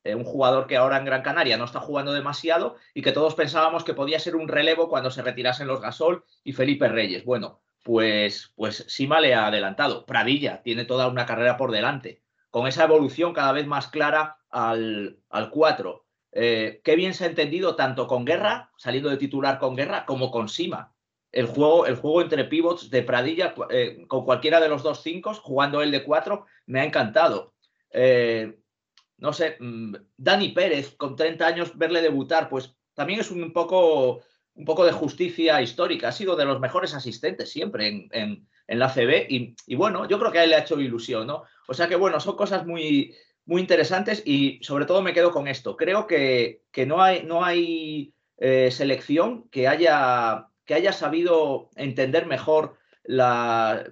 eh, un jugador que ahora en Gran Canaria no está jugando demasiado y que todos pensábamos que podía ser un relevo cuando se retirasen los Gasol y Felipe Reyes. Bueno, pues, pues Sima le ha adelantado. Pradilla tiene toda una carrera por delante, con esa evolución cada vez más clara al, al 4. Eh, qué bien se ha entendido tanto con Guerra, saliendo de titular con Guerra, como con Sima. El juego, el juego entre pivots de Pradilla, eh, con cualquiera de los dos cinco, jugando el de cuatro, me ha encantado. No sé, mm, Dani Pérez, con 30 años, verle debutar, pues también es un poco, un poco de justicia histórica. Ha sido de los mejores asistentes siempre en, la CB y, y, bueno, yo creo que a él le ha hecho ilusión, ¿no? O sea que bueno, son cosas muy, muy interesantes y sobre todo me quedo con esto. Creo que, que no hay, no hay eh, selección que haya, que haya sabido entender mejor la,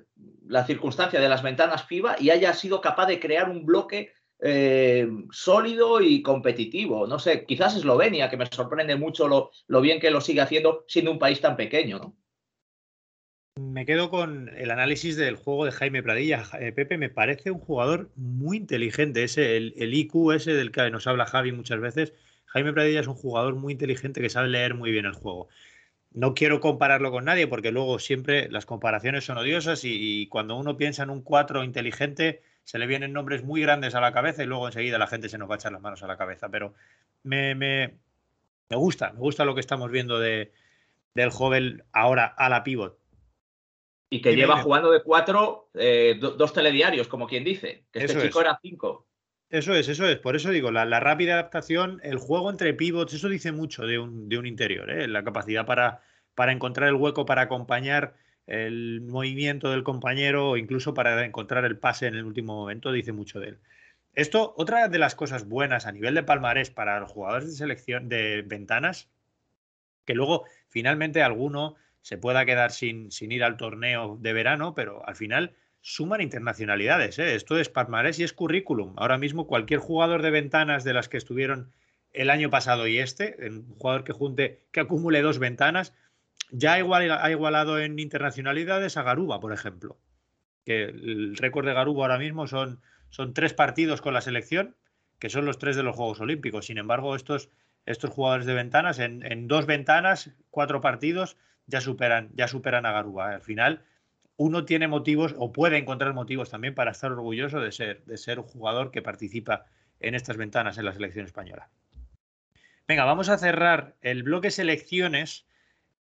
la, circunstancia de las ventanas FIBA y haya sido capaz de crear un bloque eh, sólido y competitivo. No sé, quizás Eslovenia, que me sorprende mucho lo, lo bien que lo sigue haciendo siendo un país tan pequeño, ¿no? Me quedo con el análisis del juego de Jaime Pradilla. Eh, Pepe me parece un jugador muy inteligente, ese, el, IQ ese del que nos habla Javi muchas veces. Jaime Pradilla es un jugador muy inteligente que sabe leer muy bien el juego. No quiero compararlo con nadie porque luego siempre las comparaciones son odiosas y, cuando uno piensa en un 4 inteligente se le vienen nombres muy grandes a la cabeza y luego enseguida la gente se nos va a echar las manos a la cabeza. Pero me, me, me gusta, me gusta lo que estamos viendo de, del joven ahora a la pivot y que lleva jugando de cuatro, eh, dos telediarios, como quien dice. Que este chico era cinco. Eso es, eso es. Por eso digo, la, rápida adaptación, el juego entre pivots, eso dice mucho de un, de un interior, ¿eh? la capacidad para, para encontrar el hueco, para acompañar el movimiento del compañero o incluso para encontrar el pase en el último momento, dice mucho de él. Esto, otra de las cosas buenas a nivel de palmarés para los jugadores de selección de ventanas, que luego finalmente alguno se pueda quedar sin, sin ir al torneo de verano, pero al final suman internacionalidades. ¿eh? Esto es palmarés y es currículum. Ahora mismo cualquier jugador de ventanas de las que estuvieron el año pasado y este, un jugador que junte, que acumule dos ventanas, ya ha igualado en internacionalidades a Garuba, por ejemplo. Que el récord de Garuba ahora mismo son, son tres partidos con la selección, que son los tres de los Juegos Olímpicos. Sin embargo, estos, estos jugadores de ventanas, en, en dos ventanas, cuatro partidos, ya superan, ya superan a Garuba. Al final, uno tiene motivos o puede encontrar motivos también para estar orgulloso de ser, de ser un jugador que participa en estas ventanas en la selección española. Venga, vamos a cerrar el bloque selecciones,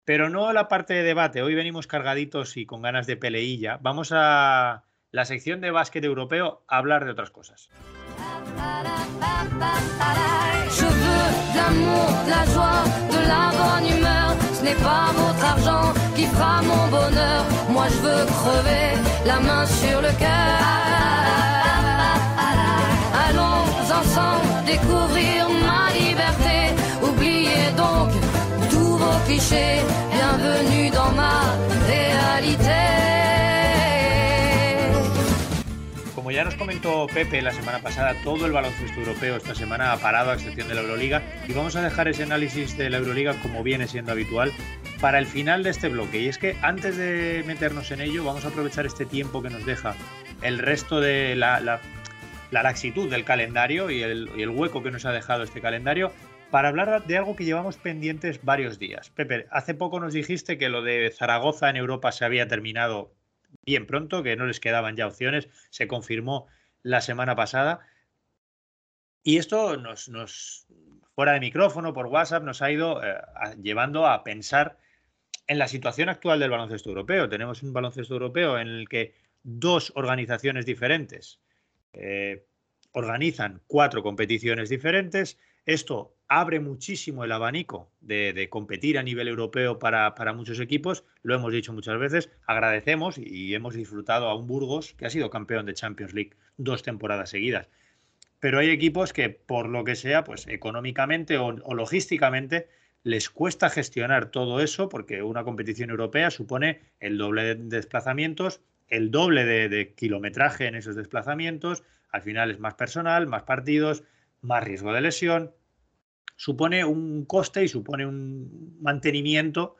pero no la parte de debate. Hoy venimos cargaditos y con ganas de peleilla. Vamos a la sección de básquet europeo a hablar de otras cosas. Pas votre clichés. Bienvenue dans ma réalité. Como ya nos comentó Pepe la semana pasada, todo el baloncesto europeo esta semana ha parado a excepción de la Euroliga y vamos a dejar ese análisis de la Euroliga como viene siendo habitual para el final de este bloque. Y es que antes de meternos en ello, vamos a aprovechar este tiempo que nos deja el resto de la, la, laxitud del calendario y el, y el hueco que nos ha dejado este calendario para hablar de algo que llevamos pendientes varios días. Pepe, hace poco nos dijiste que lo de Zaragoza en Europa se había terminado bien pronto, que no les quedaban ya opciones, se confirmó la semana pasada. Y esto nos, fuera de micrófono, por WhatsApp, nos ha ido eh, llevando a pensar en la situación actual del baloncesto europeo. Tenemos un baloncesto europeo en el que dos organizaciones diferentes eh, organizan cuatro competiciones diferentes. Esto abre muchísimo el abanico de, competir a nivel europeo para, muchos equipos. Lo hemos dicho muchas veces. Agradecemos y hemos disfrutado a un Burgos que ha sido campeón de Champions League dos temporadas seguidas. Pero hay equipos que, por lo que sea, pues económicamente o, logísticamente, les cuesta gestionar todo eso porque una competición europea supone el doble de desplazamientos, el doble de kilometraje en esos desplazamientos. Al final es más personal, más partidos, más riesgo de lesión, supone un coste y supone un mantenimiento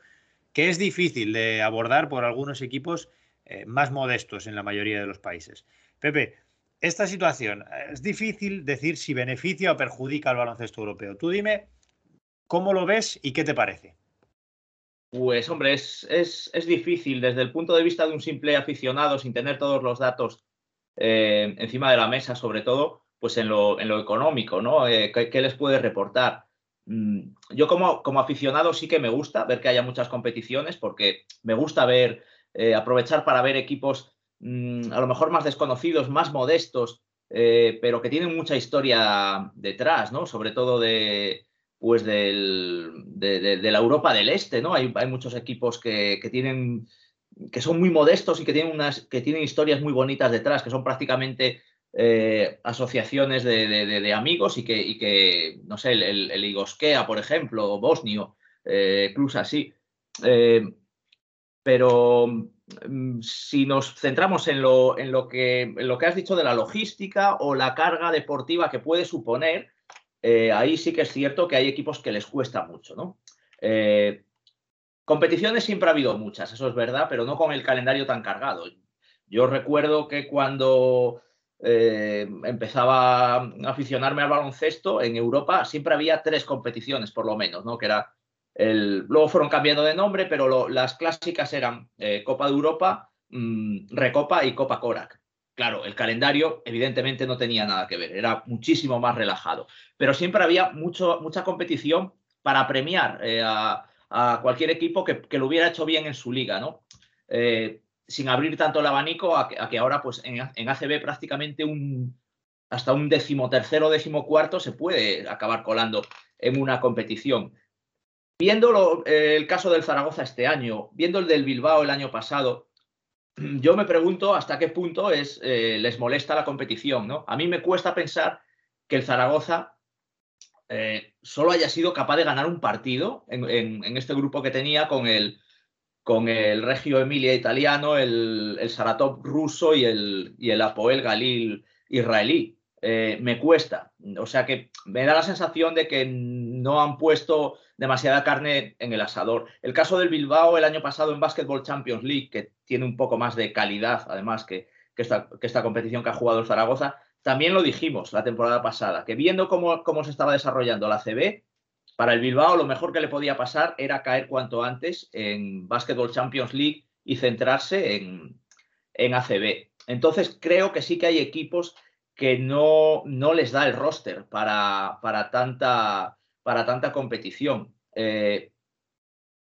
que es difícil de abordar por algunos equipos eh, más modestos en la mayoría de los países. Pepe, esta situación eh, es difícil decir si beneficia o perjudica al baloncesto europeo. Tú dime cómo lo ves y qué te parece. Pues hombre, es, es, difícil desde el punto de vista de un simple aficionado sin tener todos los datos eh, encima de la mesa, sobre todo, pues en lo, en lo económico, ¿no? Eh, ¿qué, les puede reportar? Mm, yo como, como, aficionado sí que me gusta ver que haya muchas competiciones porque me gusta ver, eh, aprovechar para ver equipos mm, a lo mejor más desconocidos, más modestos, eh, pero que tienen mucha historia detrás, ¿no? Sobre todo de, pues del, de, la Europa del Este, ¿no? Hay, hay muchos equipos que, que, tienen que son muy modestos y que tienen unas que tienen historias muy bonitas detrás, que son prácticamente eh, asociaciones de, amigos y que, no sé, el, el, Igoskea, por ejemplo, o Bosnio, eh, así. Eh, pero mm, si nos centramos en lo, que, has dicho de la logística o la carga deportiva que puede suponer, ahí sí que es cierto que hay equipos que les cuesta mucho, competiciones siempre ha habido muchas, eso es verdad, pero no con el calendario tan cargado. Yo recuerdo que cuando eh, empezaba a aficionarme al baloncesto, en Europa siempre había tres competiciones, por lo menos, ¿no? Que era el, luego fueron cambiando de nombre, pero las clásicas eran eh, Copa de Europa, mm, Recopa y Copa Korak. Claro, el calendario evidentemente no tenía nada que ver, era muchísimo más relajado, pero siempre había mucho, mucha competición para premiar eh, a, cualquier equipo que, lo hubiera hecho bien en su liga, ¿no? Sin abrir tanto el abanico a que, ahora pues en, ACB prácticamente un, hasta un décimo tercero, décimo cuarto se puede acabar colando en una competición. viendo el caso del Zaragoza este año, viendo el del Bilbao el año pasado, yo me pregunto hasta qué punto es, eh, les molesta la competición. ¿no? A mí me cuesta pensar que el Zaragoza eh, solo haya sido capaz de ganar un partido en, este grupo que tenía con el, con el Regio Emilia italiano, el, el Saratov ruso y el, y el Apoel Galil israelí. Eh, me cuesta. O sea que me da la sensación de que no han puesto demasiada carne en el asador. El caso del Bilbao el año pasado en Basketball Champions League, que tiene un poco más de calidad, además, que, esta, competición que ha jugado el Zaragoza, también lo dijimos la temporada pasada, que viendo cómo, cómo se estaba desarrollando la CB, para el Bilbao lo mejor que le podía pasar era caer cuanto antes en Basketball Champions League y centrarse en, en ACB. Entonces creo que sí que hay equipos que no, no les da el roster para, para, tanta, para tanta competición. Eh,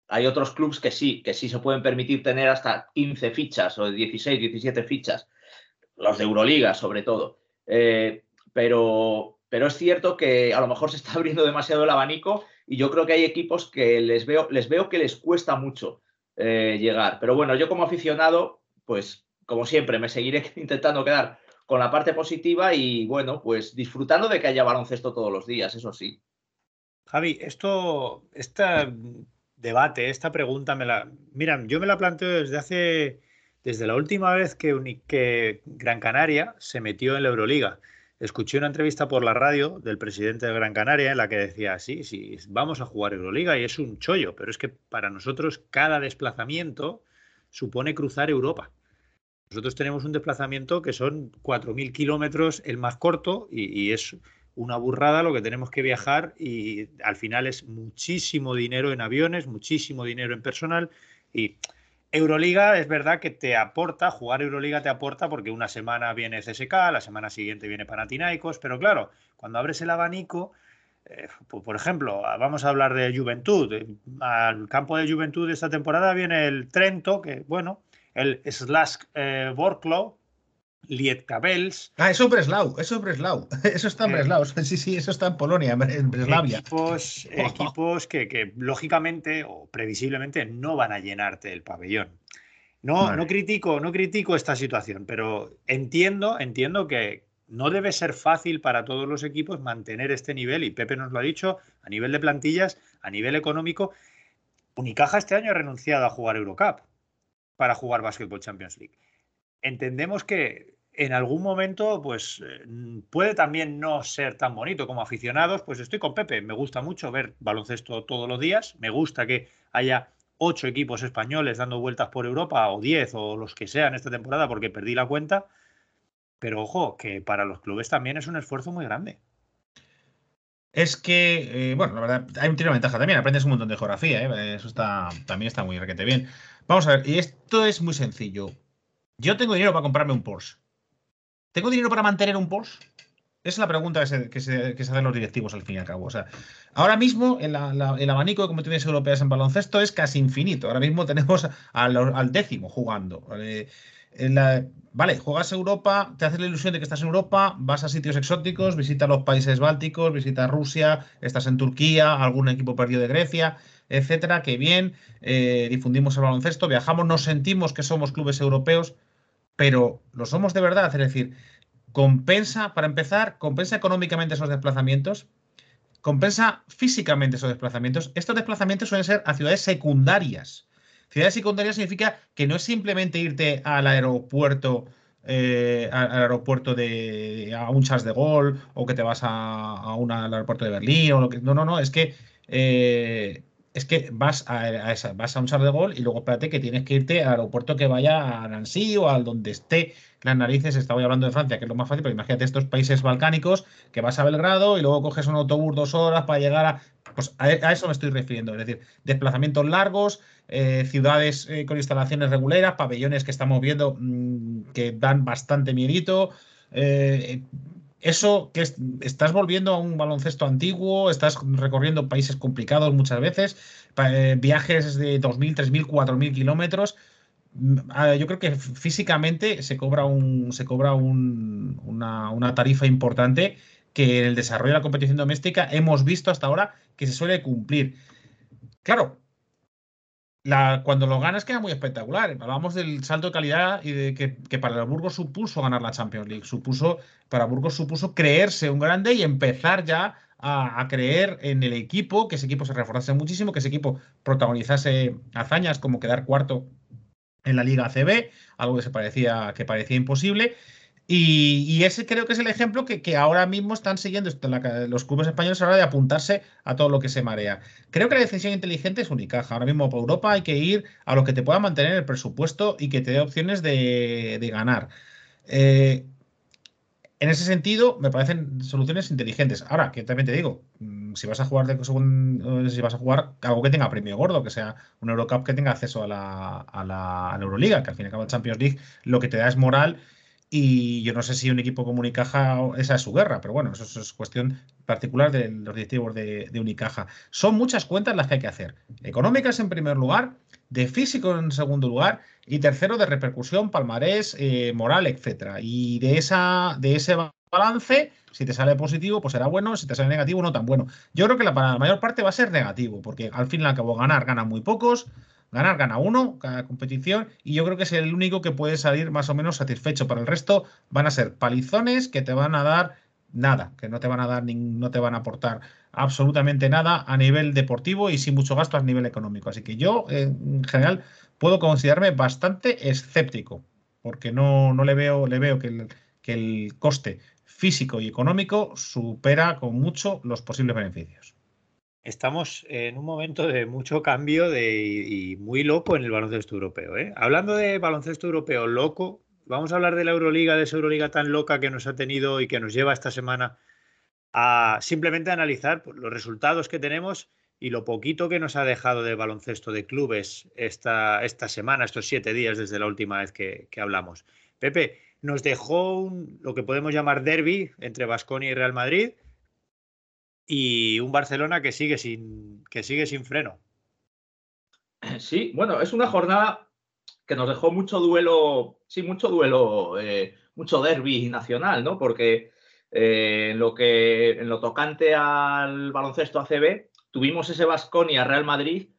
hay otros clubes que sí, que sí se pueden permitir tener hasta 15 fichas o 16, 17 fichas, los de Euroliga sobre todo. Eh, pero, pero es cierto que a lo mejor se está abriendo demasiado el abanico y yo creo que hay equipos que les veo, les veo que les cuesta mucho eh, llegar. Pero bueno, yo como aficionado, pues como siempre, me seguiré intentando quedar con la parte positiva y bueno, pues disfrutando de que haya baloncesto todos los días, eso sí. Javi, esto, este debate, esta pregunta me la. Mira, yo me la planteo desde hace. Desde la última vez que, que Gran Canaria se metió en la Euroliga. Escuché una entrevista por la radio del presidente de Gran Canaria en la que decía, sí, sí, vamos a jugar Euroliga y es un chollo, pero es que para nosotros cada desplazamiento supone cruzar Europa. Nosotros tenemos un desplazamiento que son 4.000 kilómetros el más corto y, es una burrada lo que tenemos que viajar y al final es muchísimo dinero en aviones, muchísimo dinero en personal y Euroliga es verdad que te aporta, jugar Euroliga te aporta porque una semana viene CSK, la semana siguiente viene Panathinaikos, pero claro, cuando abres el abanico, eh, por ejemplo, vamos a hablar de Juventud, al campo de Juventud de esta temporada viene el Trento, que bueno, el Slask eh, Borklo, Lietkabels. Ah, eso es Breslau, eso es Breslau. Eso está en eh, Breslau. Sí, sí, eso está en Polonia, en Breslavia. Equipos, equipos que, lógicamente o previsiblemente no van a llenarte el pabellón. No, no, critico, no critico esta situación, pero entiendo, entiendo que no debe ser fácil para todos los equipos mantener este nivel, y Pepe nos lo ha dicho, a nivel de plantillas, a nivel económico. Unicaja este año ha renunciado a jugar Eurocup para jugar Basketball Champions League. Entendemos que en algún momento, pues eh, puede también no ser tan bonito como aficionados. Pues estoy con Pepe, me gusta mucho ver baloncesto todos los días, me gusta que haya ocho equipos españoles dando vueltas por Europa, o diez, o los que sean esta temporada, porque perdí la cuenta. Pero ojo, que para los clubes también es un esfuerzo muy grande. Es que, eh, bueno, la verdad, hay, tiene una ventaja también, aprendes un montón de geografía, ¿eh? eso está, también está muy requete bien. Vamos a ver, y esto es muy sencillo. Yo tengo dinero para comprarme un Porsche. ¿Tengo dinero para mantener un Porsche? Esa es la pregunta que se, hacen los directivos al fin y al cabo. O sea, ahora mismo el, abanico de competiciones europeas en baloncesto es casi infinito. Ahora mismo tenemos al, décimo jugando. vale, juegas Europa, te haces la ilusión de que estás en Europa, vas a sitios exóticos, visitas los países bálticos, visitas Rusia, estás en Turquía, algún equipo perdido de Grecia etcétera, que bien, eh, difundimos el baloncesto, viajamos, nos sentimos que somos clubes europeos, pero ¿lo somos de verdad? Es decir, compensa, para empezar, compensa económicamente esos desplazamientos, compensa físicamente esos desplazamientos. Estos desplazamientos suelen ser a ciudades secundarias. Ciudades secundarias significa que no es simplemente irte al aeropuerto. Eh, al aeropuerto de a un Charles de Gaulle o que te vas a, un, al aeropuerto de Berlín o lo que no no no es que eh, es que vas a, vas a un Char de Gol y luego espérate que tienes que irte al aeropuerto que vaya a Nancy o al donde esté las narices. Estaba hablando de Francia, que es lo más fácil, pero imagínate estos países balcánicos que vas a Belgrado y luego coges un autobús dos horas para llegar a. Pues a, eso me estoy refiriendo. Es decir, desplazamientos largos, eh, ciudades eh, con instalaciones reguleras, pabellones que estamos viendo mm, que dan bastante miedito. Eh, eso que estás volviendo a un baloncesto antiguo, estás recorriendo países complicados muchas veces, eh, viajes de 2.000, 3.000, 4.000 kilómetros. Mm, yo creo que físicamente se cobra, un, se cobra una, tarifa importante que en el desarrollo de la competición doméstica hemos visto hasta ahora que se suele cumplir. claro, cuando lo ganas queda muy espectacular. Hablamos del salto de calidad y de que, para el Burgos supuso ganar la Champions League. Supuso, para Burgos supuso creerse un grande y empezar ya a, creer en el equipo, que ese equipo se reforzase muchísimo, que ese equipo protagonizase hazañas como quedar cuarto en la Liga CB, algo que se parecía, que parecía imposible. Y, ese creo que es el ejemplo que, ahora mismo están siguiendo los clubes españoles a la hora de apuntarse a todo lo que se marea. Creo que la decisión inteligente es Unicaja. Ahora mismo para Europa hay que ir a lo que te pueda mantener el presupuesto y que te dé opciones de, ganar. Eh, en ese sentido, me parecen soluciones inteligentes. Ahora, que también te digo, mm, si vas a jugar de eh, si vas a jugar algo que tenga premio gordo, que sea un Eurocup que tenga acceso a la, a a la Euroliga, que al fin y al cabo el Champions League lo que te da es moral y yo no sé si un equipo como Unicaja, esa es su guerra, pero bueno, eso, es cuestión particular de los directivos de, Unicaja. Son muchas cuentas las que hay que hacer. Económicas en primer lugar, de físico en segundo lugar y tercero de repercusión, palmarés, eh, moral, etcétera. Y de, esa, de ese balance, si te sale positivo, pues será bueno, si te sale negativo, no tan bueno. Yo creo que la, la mayor parte va a ser negativo, porque al fin y al cabo ganar, ganan muy pocos, Ganar gana uno cada competición y yo creo que es el único que puede salir más o menos satisfecho. Para el resto van a ser palizones que te van a dar nada, que no te van a dar no te van a aportar absolutamente nada a nivel deportivo y sin mucho gasto a nivel económico. Así que yo en general puedo considerarme bastante escéptico porque no, no le veo, le veo que el, que el coste físico y económico supera con mucho los posibles beneficios. Estamos en un momento de mucho cambio y muy loco en el baloncesto europeo. ¿eh? Hablando de baloncesto europeo loco, vamos a hablar de la Euroliga, de esa Euroliga tan loca que nos ha tenido y que nos lleva esta semana a simplemente analizar los resultados que tenemos y lo poquito que nos ha dejado de baloncesto de clubes esta, semana, estos siete días desde la última vez que, hablamos. Pepe, nos dejó lo que podemos llamar derby entre Basconia y Real Madrid y un Barcelona que sigue sin, que sigue sin freno. Sí, bueno, es una jornada que nos dejó mucho duelo, sí, mucho duelo, eh, mucho derby nacional, ¿no? Porque eh, en, lo que, en lo tocante al baloncesto ACB, tuvimos ese Basconia Real Madrid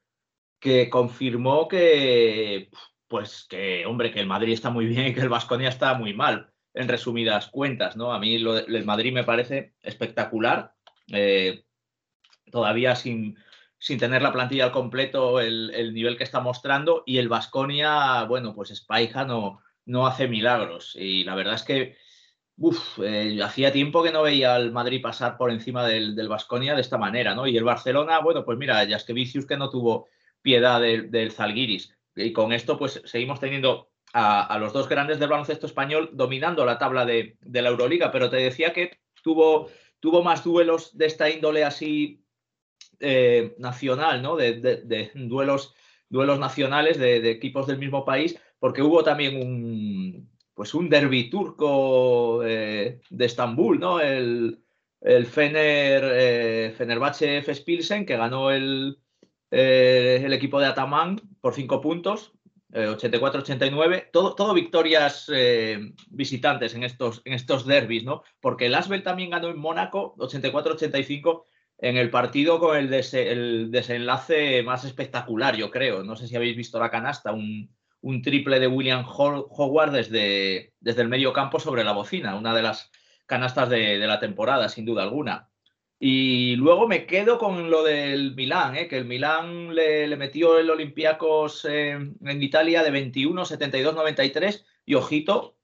que confirmó que, pues que, hombre, que el Madrid está muy bien y que el Basconia está muy mal, en resumidas cuentas, ¿no? A mí el Madrid me parece espectacular eh, todavía sin, sin tener la plantilla al completo el, nivel que está mostrando. Y el Vasconia, bueno, pues Spaija no, no hace milagros. Y la verdad es que eh, hacía tiempo que no veía al Madrid pasar por encima del Vasconia de esta manera, ¿no? Y el Barcelona, bueno, pues mira, es que no tuvo piedad del, del Zalgiris. Y con esto pues seguimos teniendo a, los dos grandes del baloncesto español dominando la tabla de, de la Euroliga, pero te decía que tuvo tuvo más duelos de esta índole así eh, nacional, ¿no? De, duelos, duelos nacionales de, equipos del mismo país, porque hubo también un, pues un derby turco eh, de Estambul, ¿no? El, el Fener, eh, Fenerbahce F. Spilsen, que ganó el, el equipo de Ataman por cinco puntos, 84-89, eh, todo, todo victorias eh, visitantes en estos, en estos derbis, ¿no? Porque el Asbel también ganó en Mónaco 84-85 en el partido con el, el, desenlace más espectacular, yo creo. No sé si habéis visto la canasta, un, un triple de William Howard desde, desde el medio campo sobre la bocina, una de las canastas de, de la temporada, sin duda alguna. Y luego me quedo con lo del Milán, ¿eh? que el Milán le, metió el Olympiacos en Italia de 21, 72, 93. Y ojito,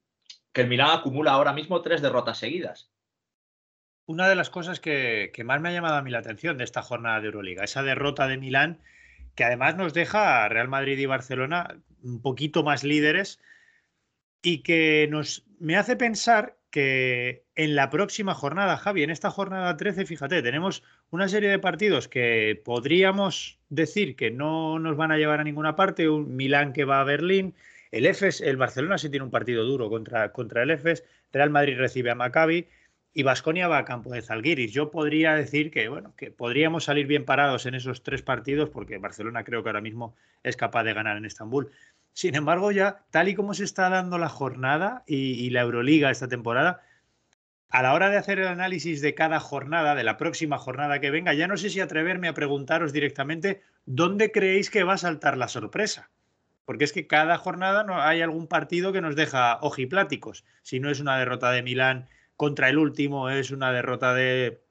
que el Milán acumula ahora mismo tres derrotas seguidas. Una de las cosas que, más me ha llamado a mí la atención de esta jornada de Euroliga, esa derrota de Milán, que además nos deja a Real Madrid y Barcelona un poquito más líderes y que nos me hace pensar en la próxima jornada, Javi, en esta jornada 13, fíjate, tenemos una serie de partidos que podríamos decir que no nos van a llevar a ninguna parte, un Milán que va a Berlín, el EFES, el Barcelona sí tiene un partido duro contra, contra el EFES, Real Madrid recibe a Maccabi y Vasconia va a campo de Zalgiris. Yo podría decir que, bueno, que podríamos salir bien parados en esos tres partidos porque Barcelona creo que ahora mismo es capaz de ganar en Estambul. Sin embargo, ya tal y como se está dando la jornada y, la Euroliga esta temporada, a la hora de hacer el análisis de cada jornada, de la próxima jornada que venga, ya no sé si atreverme a preguntaros directamente dónde creéis que va a saltar la sorpresa. Porque es que cada jornada no hay algún partido que nos deja ojipláticos. Si no es una derrota de Milán contra el último, es una derrota de,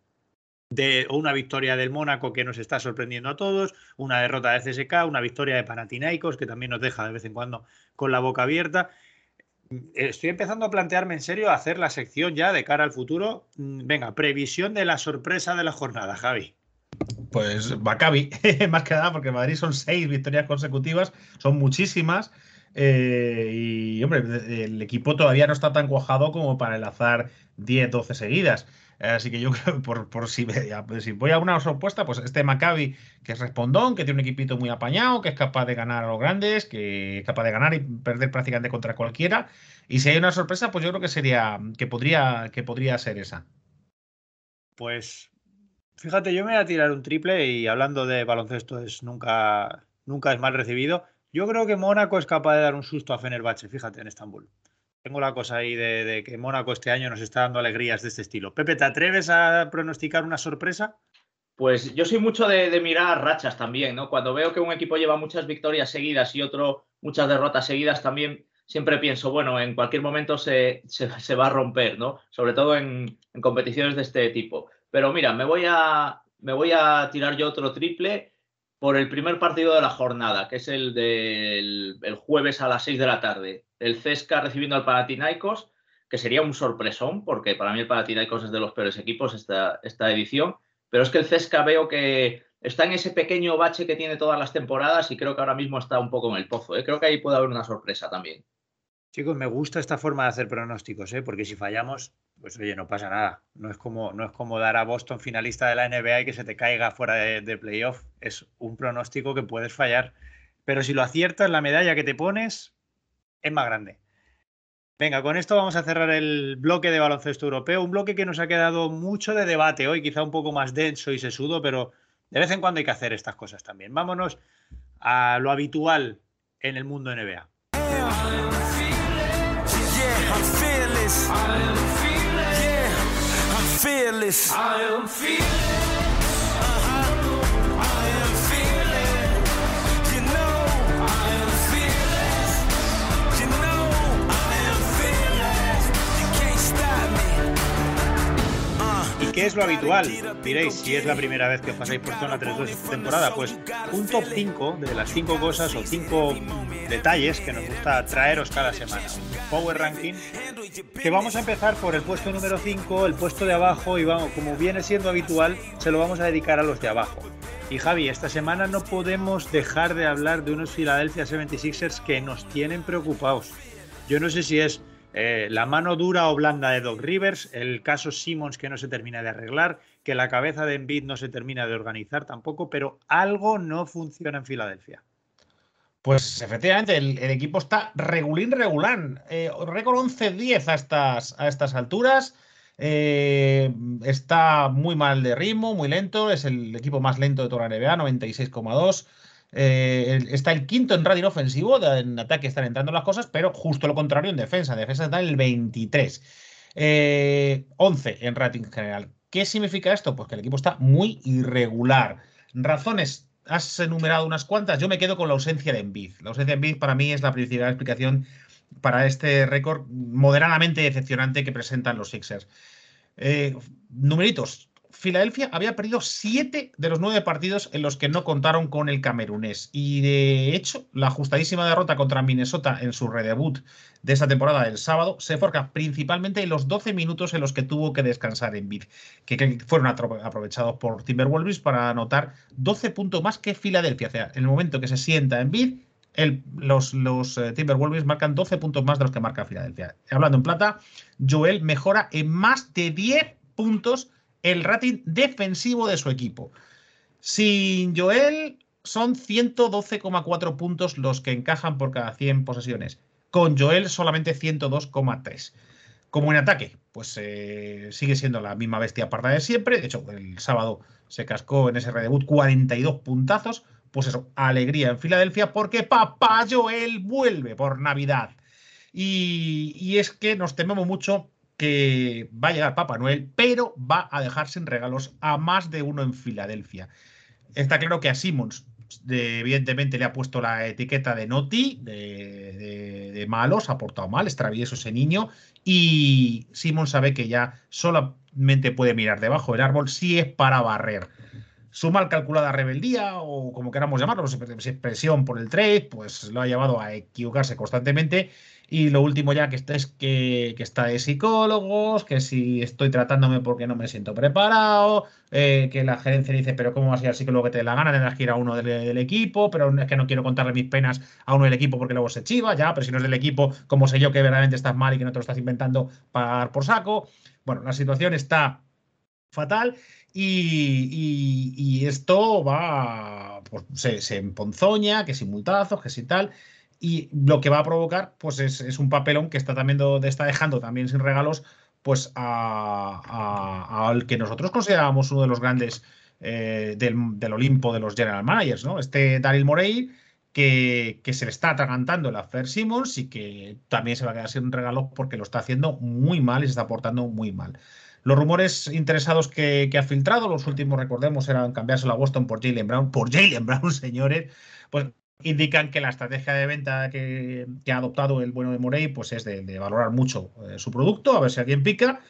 de una victoria del Mónaco que nos está sorprendiendo a todos, una derrota de CSK, una victoria de Panathinaikos que también nos deja de vez en cuando con la boca abierta. Estoy empezando a plantearme en serio hacer la sección ya de cara al futuro. Mm, venga, previsión de la sorpresa de la jornada, Javi. Pues Maccabi, más que nada, porque Madrid son seis victorias consecutivas, son muchísimas. Eh, y, hombre, el equipo todavía no está tan cuajado como para enlazar 10, 12 seguidas. Así que yo creo, por, por si, si, voy a una opuesta, pues este Maccabi, que es respondón, que tiene un equipito muy apañado, que es capaz de ganar a los grandes, que es capaz de ganar y perder prácticamente contra cualquiera. Y si hay una sorpresa, pues yo creo que sería, que podría, que podría ser esa. Pues fíjate, yo me voy a tirar un triple y hablando de baloncesto es nunca, nunca es mal recibido. Yo creo que Mónaco es capaz de dar un susto a Fenerbahce, fíjate, en Estambul tengo la cosa ahí de, que Mónaco este año nos está dando alegrías de este estilo. Pepe, ¿te atreves a pronosticar una sorpresa? Pues yo soy mucho de, mirar rachas también, ¿no? Cuando veo que un equipo lleva muchas victorias seguidas y otro muchas derrotas seguidas, también siempre pienso, bueno, en cualquier momento se, va a romper, ¿no? Sobre todo en, competiciones de este tipo. Pero mira, me voy a, me voy a tirar yo otro triple por el primer partido de la jornada, que es el del el jueves a las 6 de la tarde. El Cesca recibiendo al Panathinaikos, que sería un sorpresón, porque para mí el Panathinaikos es de los peores equipos esta, esta edición, pero es que el Cesca veo que está en ese pequeño bache que tiene todas las temporadas y creo que ahora mismo está un poco en el pozo. ¿eh? Creo que ahí puede haber una sorpresa también. Chicos, me gusta esta forma de hacer pronósticos, ¿eh? porque si fallamos, pues oye, no pasa nada. No es como, no es como dar a Boston finalista de la NBA y que se te caiga fuera de, playoff. Es un pronóstico que puedes fallar. Pero si lo aciertas, la medalla que te pones es más grande. Venga, con esto vamos a cerrar el bloque de baloncesto europeo. Un bloque que nos ha quedado mucho de debate hoy, quizá un poco más denso y sesudo, pero de vez en cuando hay que hacer estas cosas también. Vámonos a lo habitual en el mundo NBA. I'm fearless. I am fearless. Yeah, Fearless. ¿Qué es lo habitual? Diréis, si es la primera vez que pasáis por Zona 3-2 esta temporada, pues un top 5 de las 5 cosas o 5 detalles que nos gusta traeros cada semana. Un power ranking que vamos a empezar por el puesto número 5, el puesto de abajo y vamos, como viene siendo habitual, se lo vamos a dedicar a los de abajo. Y Javi, esta semana no podemos dejar de hablar de unos Philadelphia 76ers que nos tienen preocupados. Yo no sé si es eh, la mano dura o blanda de Doc Rivers, el caso Simmons que no se termina de arreglar, que la cabeza de Embiid no se termina de organizar tampoco, pero algo no funciona en Filadelfia. Pues efectivamente, el, equipo está regulín regulán. Eh, récord 11-10 a estas, a estas alturas. Eh, está muy mal de ritmo, muy lento. Es el equipo más lento de toda la NBA, 96,2. Eh, está el quinto en rating ofensivo, en ataque están entrando las cosas, pero justo lo contrario en defensa. En defensa está en el 23. 11 eh, en rating general. ¿Qué significa esto? Pues que el equipo está muy irregular. Razones, has enumerado unas cuantas. Yo me quedo con la ausencia de Embiid. La ausencia de Embiid para mí es la principal explicación para este récord moderadamente decepcionante que presentan los Sixers. Eh, numeritos, Filadelfia había perdido siete de los nueve partidos en los que no contaron con el camerunés. Y de hecho, la ajustadísima derrota contra Minnesota en su redebut de esta temporada el sábado se forca principalmente en los 12 minutos en los que tuvo que descansar en Bid, que, fueron aprovechados por Timberwolves para anotar 12 puntos más que Filadelfia. O sea, en el momento que se sienta en Bid, los, los eh, Timberwolves marcan 12 puntos más de los que marca Filadelfia. Hablando en plata, Joel mejora en más de 10 puntos el rating defensivo de su equipo. Sin Joel son 112,4 puntos los que encajan por cada 100 posesiones. Con Joel solamente 102,3. Como en ataque, pues eh, sigue siendo la misma bestia parda de siempre. De hecho, el sábado se cascó en ese redebut 42 puntazos. Pues eso, alegría en Filadelfia porque papá Joel vuelve por Navidad. Y es que nos tememos mucho que va a llegar Papá Noel, pero va a dejar sin regalos a más de uno en Filadelfia. Está claro que a Simmons, evidentemente, le ha puesto la etiqueta de Noti, de, de, malos, ha portado mal, es travieso ese niño, y Simmons sabe que ya solamente puede mirar debajo del árbol si es para barrer. Su mal calculada rebeldía, o como queramos llamarlo, presión por el trade, pues lo ha llevado a equivocarse constantemente y lo último ya que es que, está de psicólogos, que si estoy tratándome porque no me siento preparado, eh, que la gerencia dice, pero ¿cómo vas a ir al psicólogo que te dé la gana? Tendrás que ir a uno del, equipo, pero es que no quiero contarle mis penas a uno del equipo porque luego se chiva, ya, pero si no es del equipo, ¿cómo sé yo que verdaderamente estás mal y que no te lo estás inventando para por saco? Bueno, la situación está fatal y, esto va, pues, se, se emponzoña, que si multazos, que si tal y lo que va a provocar pues es, un papelón que está también está dejando también sin regalos pues al que nosotros considerábamos uno de los grandes eh, del, Olimpo de los general managers, ¿no? Este Daryl Morey que, que, se le está atragantando el Affair Simmons y que también se va a quedar sin regalos porque lo está haciendo muy mal y se está portando muy mal. Los rumores interesados que, que ha filtrado, los últimos, recordemos, eran cambiárselo a Boston por Jalen Brown, por Jalen Brown, señores, pues indican que la estrategia de venta que, ha adoptado el bueno de Morey pues es de, valorar mucho eh, su producto, a ver si alguien pica.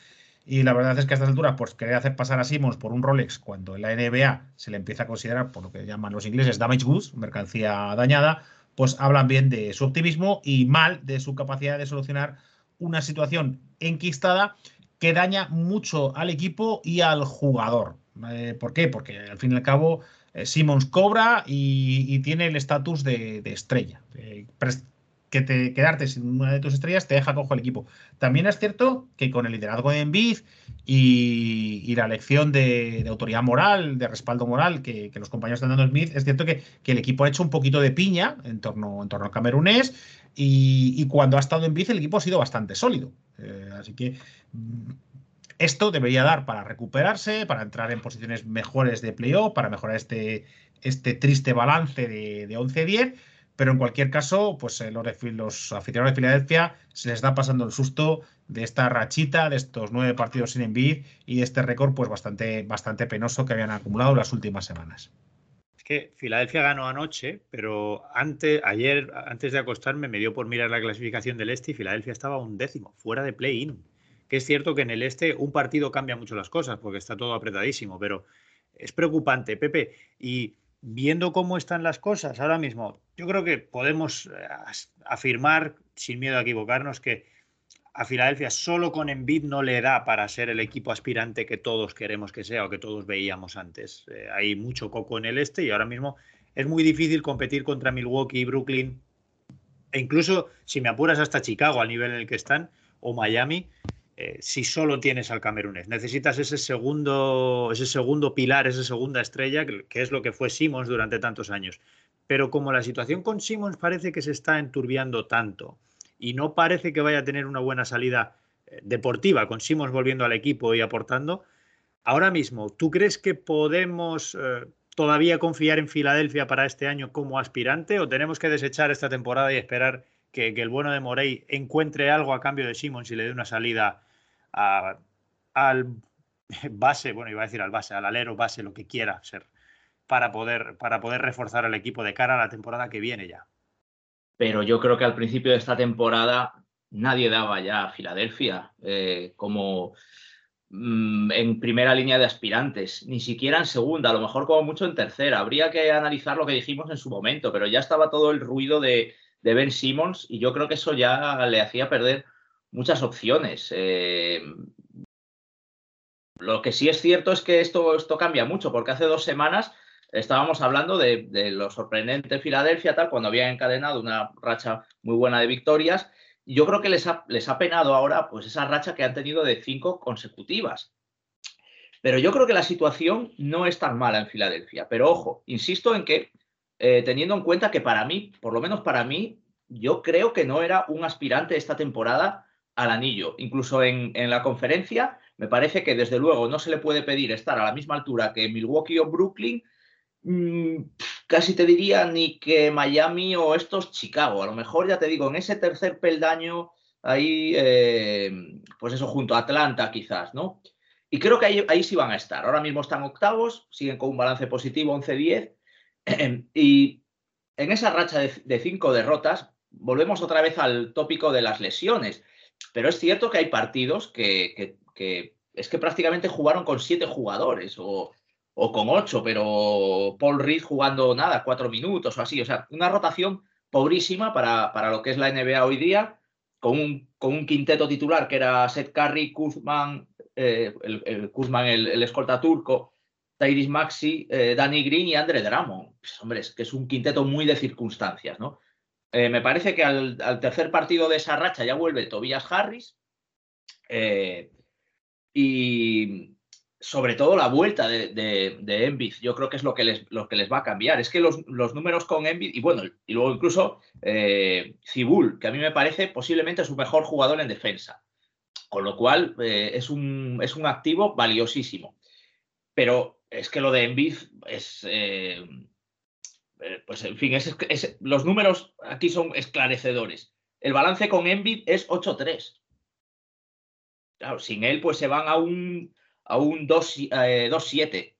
Y la verdad es que a estas alturas, pues querer hacer pasar a Simmons por un Rolex cuando en la NBA se le empieza a considerar, por lo que llaman los ingleses, damage goods, mercancía dañada, pues hablan bien de su optimismo y mal de su capacidad de solucionar una situación enquistada que daña mucho al equipo y al jugador. Eh, ¿Por qué? Porque al fin y al cabo Simmons cobra y, tiene el estatus de, estrella. que te, quedarte sin una de tus estrellas te deja cojo el equipo. También es cierto que con el liderazgo de Embiid y, la elección de, autoridad moral, de respaldo moral que, los compañeros están dando Smith, es cierto que, el equipo ha hecho un poquito de piña en torno, al camerunés y, cuando ha estado en el equipo ha sido bastante sólido. Eh, así que esto debería dar para recuperarse, para entrar en posiciones mejores de playoff, para mejorar este, este triste balance de, de 11-10. Pero en cualquier caso, pues eh, los, los, aficionados de Filadelfia se les está pasando el susto de esta rachita, de estos nueve partidos sin envid y de este récord pues bastante, bastante penoso que habían acumulado las últimas semanas. Es que Filadelfia ganó anoche, pero antes, ayer, antes de acostarme, me dio por mirar la clasificación del este y Filadelfia estaba un décimo, fuera de play-in que es cierto que en el este un partido cambia mucho las cosas porque está todo apretadísimo, pero es preocupante, Pepe. Y viendo cómo están las cosas ahora mismo, yo creo que podemos eh, afirmar, sin miedo a equivocarnos, que a Filadelfia solo con Embiid no le da para ser el equipo aspirante que todos queremos que sea o que todos veíamos antes. Eh, hay mucho coco en el este y ahora mismo es muy difícil competir contra Milwaukee, Brooklyn e incluso, si me apuras, hasta Chicago al nivel en el que están o Miami. Eh, si solo tienes al camerunés. Necesitas ese segundo, ese segundo pilar, esa segunda estrella, que, es lo que fue Simmons durante tantos años. Pero como la situación con Simmons parece que se está enturbiando tanto y no parece que vaya a tener una buena salida eh, deportiva con Simmons volviendo al equipo y aportando, ahora mismo, ¿tú crees que podemos eh, todavía confiar en Filadelfia para este año como aspirante o tenemos que desechar esta temporada y esperar que, que el bueno de Morey encuentre algo a cambio de Simmons y le dé una salida al base, bueno, iba a decir al base, al alero base, lo que quiera ser, para poder, para poder reforzar al equipo de cara a la temporada que viene ya. Pero yo creo que al principio de esta temporada nadie daba ya a Filadelfia eh, como mm, en primera línea de aspirantes, ni siquiera en segunda, a lo mejor como mucho en tercera. Habría que analizar lo que dijimos en su momento, pero ya estaba todo el ruido de, de Ben Simmons y yo creo que eso ya le hacía perder muchas opciones. Eh, lo que sí es cierto es que esto, esto cambia mucho, porque hace dos semanas estábamos hablando de, lo sorprendente Filadelfia, tal, cuando había encadenado una racha muy buena de victorias. Yo creo que les ha, les ha penado ahora pues esa racha que han tenido de cinco consecutivas. Pero yo creo que la situación no es tan mala en Filadelfia. Pero ojo, insisto en que, eh, teniendo en cuenta que para mí, por lo menos para mí, yo creo que no era un aspirante esta temporada al anillo. Incluso en, la conferencia, me parece que desde luego no se le puede pedir estar a la misma altura que Milwaukee o Brooklyn, mm, casi te diría ni que Miami o estos Chicago. A lo mejor ya te digo, en ese tercer peldaño ahí, eh, pues eso, junto a Atlanta quizás, ¿no? Y creo que ahí, sí van a estar. Ahora mismo están octavos, siguen con un balance positivo, 11-10. y en esa racha de, cinco derrotas, volvemos otra vez al tópico de las lesiones. Pero es cierto que hay partidos que, es que prácticamente jugaron con siete jugadores o, con ocho, pero Paul Reed jugando nada, cuatro minutos o así. O sea, una rotación pobrísima para, para lo que es la NBA hoy día, con un, con un quinteto titular que era Seth Curry, Kuzman, eh, el, Kuzman, el, escolta turco, Tyrese Maxi, eh, Danny Green y Andre Drummond. Pues, hombre, es que es un quinteto muy de circunstancias, ¿no? Eh, me parece que al, tercer partido de esa racha ya vuelve Tobias Harris. y sobre todo la vuelta de, de, yo creo que es lo que les, lo que les va a cambiar. Es que los, números con Envid, y bueno, y luego incluso Cibul, que a mí me parece posiblemente su mejor jugador en defensa. Con lo cual eh, es, un, es, un, activo valiosísimo. Pero es que lo de Envid es. Eh, eh, pues en fin, los números aquí son esclarecedores. El balance con Envid es 8-3. Claro, sin él, pues se van a un, a un 2-7.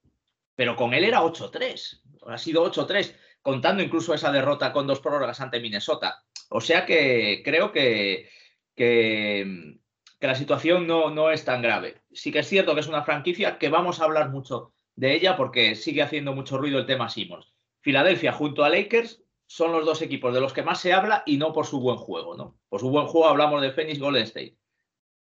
Pero con él era 8-3. Ha sido 8-3, contando incluso esa derrota con dos prórrogas ante Minnesota. O sea que creo que, que, que la situación no, no es tan grave. Sí que es cierto que es una franquicia que vamos a hablar mucho de ella porque sigue haciendo mucho ruido el tema Simmons. Filadelfia junto a Lakers son los dos equipos de los que más se habla y no por su buen juego, ¿no? Por su buen juego hablamos de Phoenix Golden State.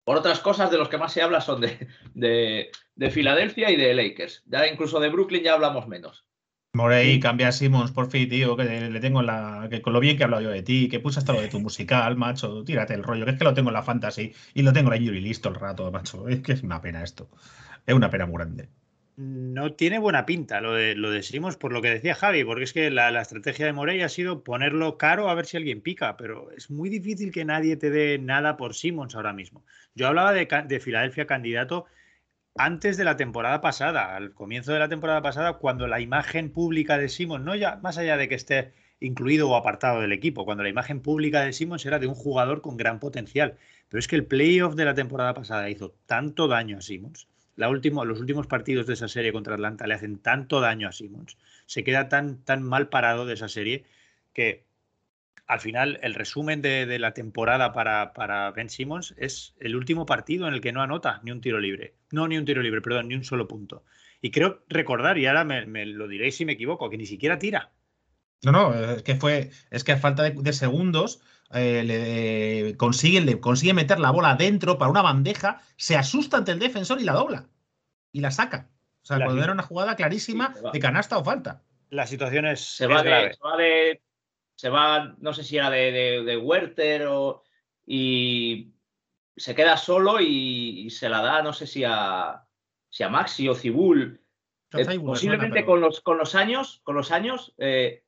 Por otras cosas de los que más se habla son de, de, de Filadelfia y de Lakers. Ya incluso de Brooklyn ya hablamos menos. Morey, cambia a Simmons, por fin, tío, que le tengo la. que con lo bien que he hablado yo de ti, que puse hasta lo de tu musical, macho, tírate el rollo, que es que lo tengo en la fantasy y lo tengo en la y listo el rato, macho. Es que es una pena esto. Es una pena muy grande. No tiene buena pinta lo de, lo Simmons, por lo que decía Javi, porque es que la, estrategia de Morey ha sido ponerlo caro a ver si alguien pica, pero es muy difícil que nadie te dé nada por Simmons ahora mismo. Yo hablaba de, de Filadelfia candidato antes de la temporada pasada, al comienzo de la temporada pasada, cuando la imagen pública de Simons, no ya más allá de que esté incluido o apartado del equipo, cuando la imagen pública de Simons era de un jugador con gran potencial. Pero es que el playoff de la temporada pasada hizo tanto daño a Simons. La los últimos partidos de esa serie contra Atlanta le hacen tanto daño a Simons. Se queda tan, tan mal parado de esa serie que al final el resumen de, la temporada para, para, Ben Simmons es el último partido en el que no anota ni un tiro libre. No, ni un tiro libre, perdón, ni un solo punto. Y creo recordar, y ahora me, lo diréis si me equivoco, que ni siquiera tira. No, no, es que fue, es que a falta de, segundos eh, le, le consigue meter la bola dentro para una bandeja, se asusta ante el defensor y la dobla. Y la saca. O sea, cuando era una jugada clarísima de canasta o falta. La situación es, se va de se va, no sé si era de, de, Werther o, y se queda solo y, se la da, no sé si a, si a Maxi o Cibul. Eh, posiblemente con, los, con los años, con los años eh,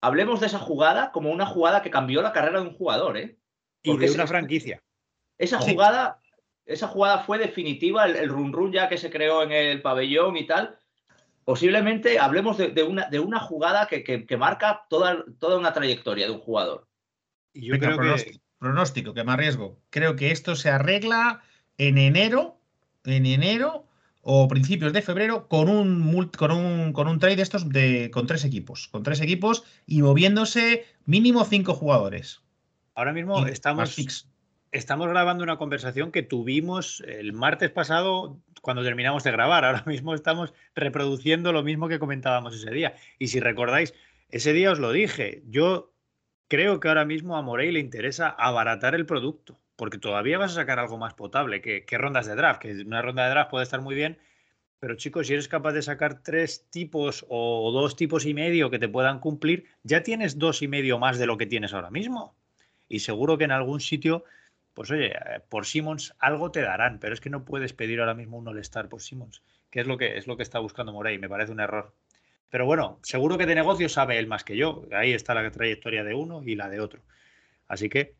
hablemos de esa jugada como una jugada que cambió la carrera de un jugador, ¿eh? y de una franquicia. Esa jugada, esa jugada fue definitiva, el, el run run ya que se creó en el pabellón y tal, posiblemente hablemos de, una, de una, jugada que, marca toda, toda, una trayectoria de un jugador. Y yo creo pronóstico, que... pronóstico, que me arriesgo. Creo que esto se arregla en enero, en enero o principios de febrero con un, con un, con un trade de estos de, con tres equipos. Con tres equipos y moviéndose mínimo cinco jugadores. Ahora mismo estamos, estamos grabando una conversación que tuvimos el martes pasado cuando terminamos de grabar. Ahora mismo estamos reproduciendo lo mismo que comentábamos ese día. Y si recordáis, ese día os lo dije, yo creo que ahora mismo a Morey le interesa abaratar el producto, porque todavía vas a sacar algo más potable que, rondas de draft, que una ronda de draft puede estar muy bien, pero chicos, si eres capaz de sacar tres tipos o dos tipos y medio que te puedan cumplir, ya tienes dos y medio más de lo que tienes ahora mismo. Y seguro que en algún sitio pues oye, eh, por Simmons algo te darán, pero es que no puedes pedir ahora mismo un All-Star por Simmons, que es lo que es lo que está buscando Morey, me parece un error. Pero bueno, seguro que de negocio sabe él más que yo. Ahí está la trayectoria de uno y la de otro. Así que.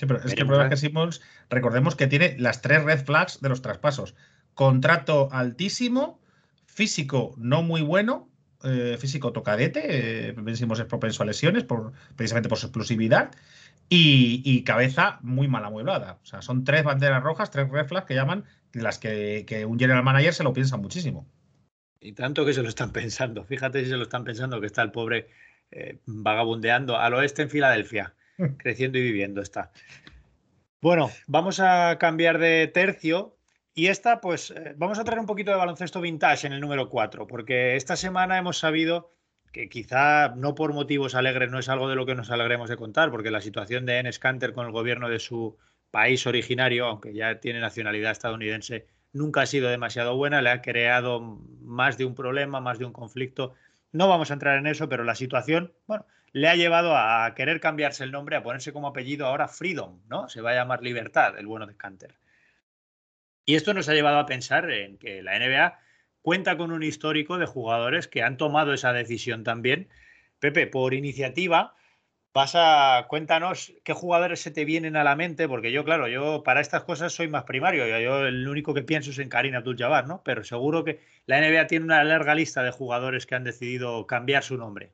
Sí, pero es que el problema es que Simmons, recordemos que tiene las tres red flags de los traspasos: contrato altísimo, físico no muy bueno, eh, físico tocadete, eh, es propenso a lesiones por, precisamente por su explosividad Y, cabeza muy mal amueblada. O sea, son tres banderas rojas, tres reflas que llaman, las que, un general manager se lo piensa muchísimo. Y tanto que se lo están pensando. Fíjate si se lo están pensando que está el pobre eh, vagabundeando al oeste en Filadelfia, creciendo y viviendo está. Bueno, vamos a cambiar de tercio y esta, pues, eh, vamos a traer un poquito de baloncesto vintage en el número 4, porque esta semana hemos sabido que quizá no por motivos alegres no es algo de lo que nos alegremos de contar, porque la situación de Enes Kanter con el gobierno de su país originario, aunque ya tiene nacionalidad estadounidense, nunca ha sido demasiado buena, le ha creado más de un problema, más de un conflicto. No vamos a entrar en eso, pero la situación, bueno, le ha llevado a querer cambiarse el nombre, a ponerse como apellido ahora Freedom, ¿no? Se va a llamar Libertad, el bueno de Kanter. Y esto nos ha llevado a pensar en que la NBA cuenta con un histórico de jugadores que han tomado esa decisión también. Pepe, por iniciativa, pasa, cuéntanos qué jugadores se te vienen a la mente, porque yo, claro, yo para estas cosas soy más primario, yo el único que pienso es en Karim Abdul-Jabbar, ¿no? Pero seguro que la NBA tiene una larga lista de jugadores que han decidido cambiar su nombre.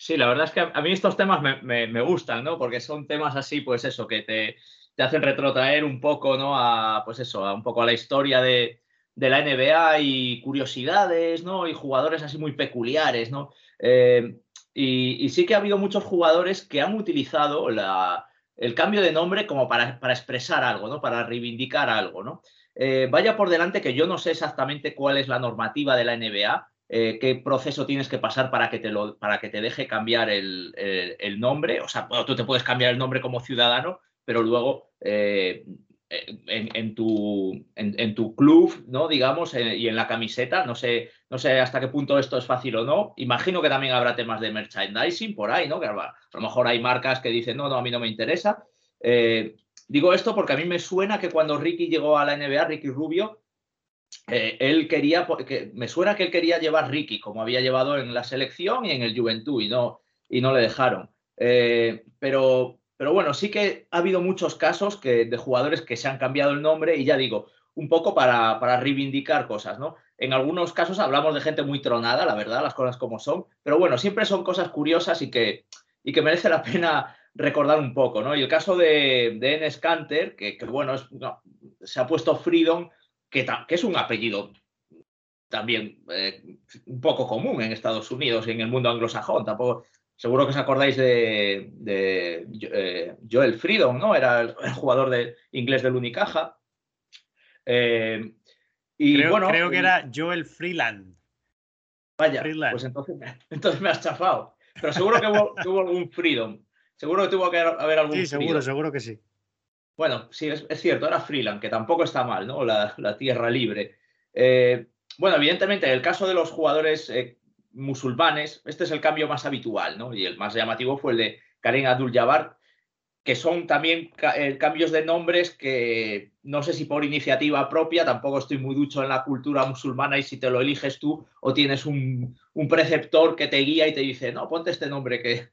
Sí, la verdad es que a mí estos temas me, gustan, ¿no? Porque son temas así, pues eso, que te, te hacen retrotraer un poco, ¿no? A, pues eso, a un poco a la historia de, de la NBA y curiosidades, ¿no? Y jugadores así muy peculiares, ¿no? Eh, y, sí que ha habido muchos jugadores que han utilizado el cambio de nombre como para, expresar algo, ¿no? Para reivindicar algo, ¿no? Eh, vaya por delante que yo no sé exactamente cuál es la normativa de la NBA, eh, qué proceso tienes que pasar para que te, lo, para que te deje cambiar el, nombre. O sea, tú te puedes cambiar el nombre como ciudadano, pero luego en, tu, en, tu club, ¿no? Digamos, eh, y en la camiseta. No sé, no sé hasta qué punto esto es fácil o no. Imagino que también habrá temas de merchandising por ahí, ¿no? A lo mejor hay marcas que dicen, no, no, a mí no me interesa. Eh, digo esto porque a mí me suena que cuando Ricky llegó a la NBA, Ricky Rubio, eh, él quería, que, me suena que él quería llevar Ricky, como había llevado en la selección y en el Juventud, y no, y no le dejaron. pero pero bueno, sí que ha habido muchos casos que, de jugadores que se han cambiado el nombre y ya digo, un poco para, para, reivindicar cosas, ¿no? En algunos casos hablamos de gente muy tronada, la verdad, las cosas como son, pero bueno, siempre son cosas curiosas y que, y que merece la pena recordar un poco, ¿no? Y el caso de, de Enes Kanter, que, bueno, se ha puesto Freedom, que, que es un apellido también eh, un poco común en Estados Unidos y en el mundo anglosajón, tampoco Seguro que os acordáis de, eh, Joel Freedom, ¿no? Era el, jugador de inglés del Unicaja. Eh, y creo, bueno, creo que era Joel Freeland. Vaya, pues entonces, entonces, me has chafado. Pero seguro que hubo, algún Freedom. Seguro que tuvo que haber algún Sí, seguro, seguro que sí. Bueno, sí, es, cierto, era Freeland, que tampoco está mal, ¿no? La, tierra libre. Eh, bueno, evidentemente, el caso de los jugadores musulmanes, este es el cambio más habitual, ¿no? Y el más llamativo fue el de Karen Abdul-Jabbar, que son también eh, cambios de nombres que no sé si por iniciativa propia, tampoco estoy muy ducho en la cultura musulmana y si te lo eliges tú o tienes un, preceptor que te guía y te dice, no, ponte este nombre que,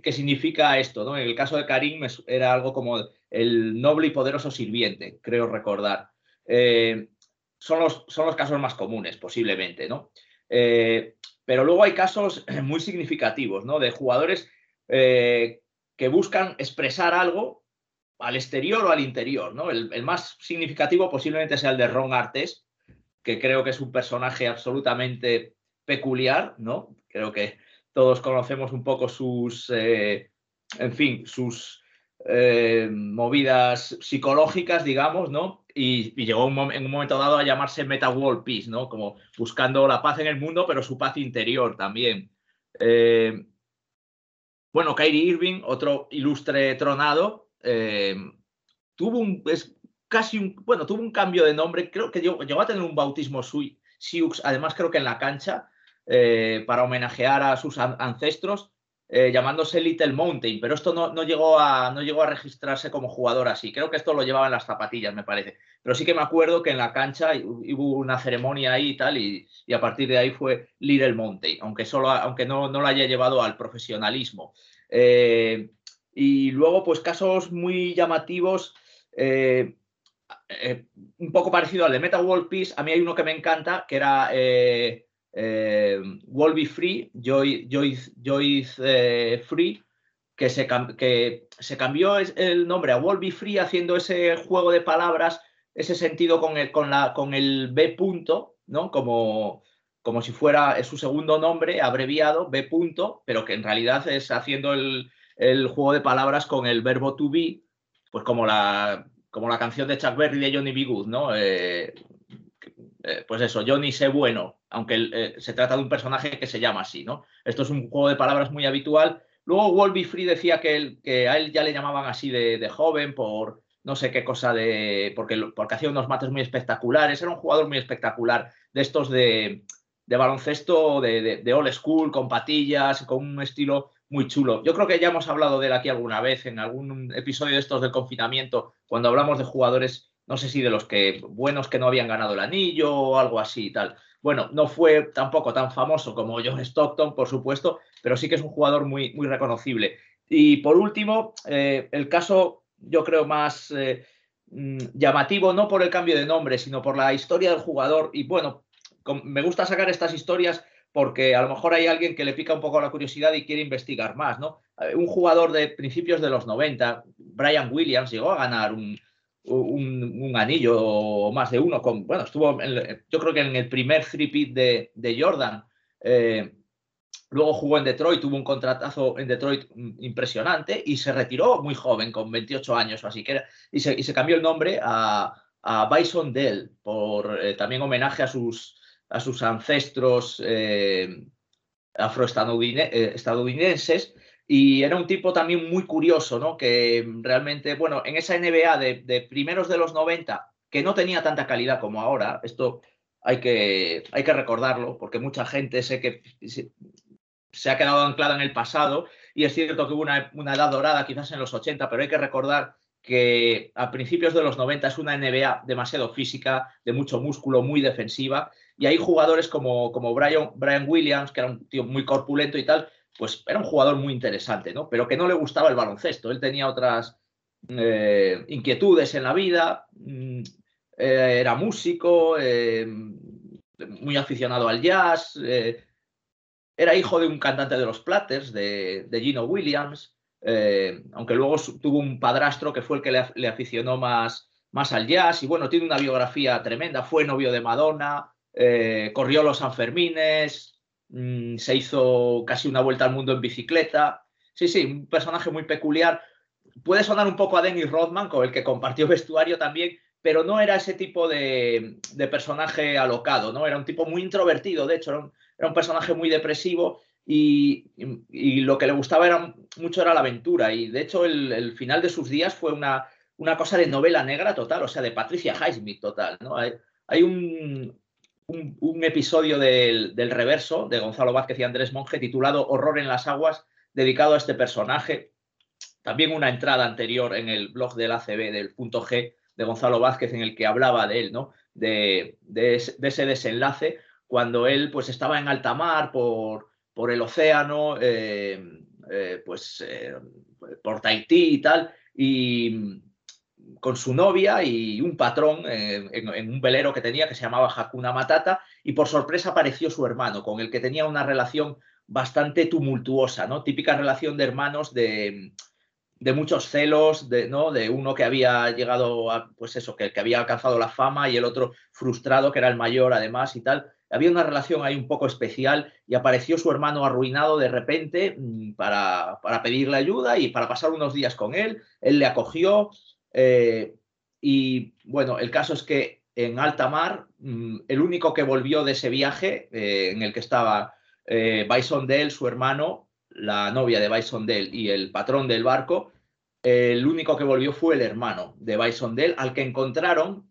que, significa esto, ¿no? En el caso de Karim era algo como el noble y poderoso sirviente, creo recordar. Eh, son, los, son los casos más comunes, posiblemente, ¿no? Eh, pero luego hay casos muy significativos, ¿no? De jugadores eh, que buscan expresar algo al exterior o al interior, ¿no? El, más significativo posiblemente sea el de Ron Artes, que creo que es un personaje absolutamente peculiar, ¿no? Creo que todos conocemos un poco sus, en fin, sus eh, movidas psicológicas, digamos, ¿no? y, llegó en un momento dado a llamarse Meta World Peace, ¿no? Como buscando la paz en el mundo, pero su paz interior también. Eh, bueno, Kyrie Irving, otro ilustre tronado, eh, tuvo un, es casi un, bueno, tuvo un cambio de nombre, creo que llegó, a tener un bautismo Sioux, además creo que en la cancha, para homenajear a sus ancestros, eh, llamándose Little Mountain, pero esto no, llegó a, no llegó a registrarse como jugador así. Creo que esto lo llevaba en las zapatillas, me parece. Pero sí que me acuerdo que en la cancha hubo una ceremonia ahí y tal, y, a partir de ahí fue Little Mountain, aunque, solo, aunque no, no lo haya llevado al profesionalismo. Eh, y luego, pues casos muy llamativos. Eh, un poco parecido al de Meta World Peace, a mí hay uno que me encanta, que era eh, Free, Joy, Joy, Joy eh, Free, que se, que se cambió el nombre a Wolby Free haciendo ese juego de palabras, ese sentido con el, con la, con el B punto, ¿no? Como, como si fuera su segundo nombre abreviado, B punto, pero que en realidad es haciendo el, el juego de palabras con el verbo to be, pues como la, como la canción de Chuck Berry de Johnny B. Good, ¿no? Eh, eh, pues eso, Johnny sé bueno, aunque eh, se trata de un personaje que se llama así, ¿no? Esto es un juego de palabras muy habitual. Luego Wolby Free decía que, que, a él ya le llamaban así de, joven por no sé qué cosa de. Porque, porque hacía unos mates muy espectaculares. Era un jugador muy espectacular, de estos de, de baloncesto de, de, old school, con patillas, con un estilo muy chulo. Yo creo que ya hemos hablado de él aquí alguna vez, en algún episodio de estos del confinamiento, cuando hablamos de jugadores no sé si de los que buenos que no habían ganado el anillo o algo así y tal. Bueno, no fue tampoco tan famoso como John Stockton, por supuesto, pero sí que es un jugador muy, muy reconocible. Y por último, eh, el caso yo creo más eh, mm, llamativo, no por el cambio de nombre, sino por la historia del jugador. Y bueno, me gusta sacar estas historias porque a lo mejor hay alguien que le pica un poco la curiosidad y quiere investigar más, ¿no? Eh, un jugador de principios de los 90, Brian Williams, llegó a ganar un, un, anillo o más de uno. Con, bueno, estuvo, yo creo que en el primer three de, Jordan. Eh, luego jugó en Detroit, tuvo un contratazo en Detroit impresionante y se retiró muy joven, con 28 años o así. Que y, se, y, se, cambió el nombre a, a Bison Dell, por eh, también homenaje a sus, a sus ancestros eh, afroestadounidenses. Y era un tipo también muy curioso, ¿no? Que realmente, bueno, en esa NBA de, primeros de los 90, que no tenía tanta calidad como ahora, esto hay que, hay que recordarlo, porque mucha gente sé que se, ha quedado anclada en el pasado, y es cierto que hubo una, una edad dorada quizás en los 80, pero hay que recordar que a principios de los 90 es una NBA demasiado física, de mucho músculo, muy defensiva, y hay jugadores como, como Brian, Brian Williams, que era un tío muy corpulento y tal, pues era un jugador muy interesante, ¿no? Pero que no le gustaba el baloncesto. Él tenía otras eh, inquietudes en la vida, mm, eh, era músico, eh, muy aficionado al jazz, era hijo de un cantante de los Platters, de, Gino Williams, aunque luego tuvo un padrastro que fue el que le, aficionó más, más al jazz y bueno, tiene una biografía tremenda, fue novio de Madonna, corrió los Sanfermines, Mm, se hizo casi una vuelta al mundo en bicicleta. Sí, sí, un personaje muy peculiar. Puede sonar un poco a Dennis Rodman, con el que compartió vestuario también, pero no era ese tipo de, personaje alocado, ¿no? Era un tipo muy introvertido, de hecho, era un, personaje muy depresivo y, lo que le gustaba era, mucho era la aventura. Y de hecho, el, final de sus días fue una, una, cosa de novela negra total, o sea, de Patricia Highsmith total, ¿no? hay un, un, episodio del, reverso de Gonzalo Vázquez y Andrés Monge titulado Horror en las aguas, dedicado a este personaje. También una entrada anterior en el blog del ACB, del punto G de Gonzalo Vázquez, en el que hablaba de él, ¿no? De, ese desenlace, cuando él pues estaba en alta mar por, por el océano, eh, eh, pues eh, por Tahití y tal, y, con su novia y un patrón eh, en, un velero que tenía que se llamaba Hakuna Matata y por sorpresa apareció su hermano con el que tenía una relación bastante tumultuosa, ¿no? Típica relación de hermanos de, de muchos celos, de, ¿no? de uno que había llegado a, pues eso, que, que había alcanzado la fama y el otro frustrado, que era el mayor además y tal. Había una relación ahí un poco especial y apareció su hermano arruinado de repente mm, para, para pedirle ayuda y para pasar unos días con él. Él le acogió, eh, y bueno, el caso es que en alta mar, mm, el único que volvió de ese viaje eh, en el que estaba eh, Bison Dell, su hermano, la novia de Bison Dell y el patrón del barco, el único que volvió fue el hermano de Bison Dell, al que encontraron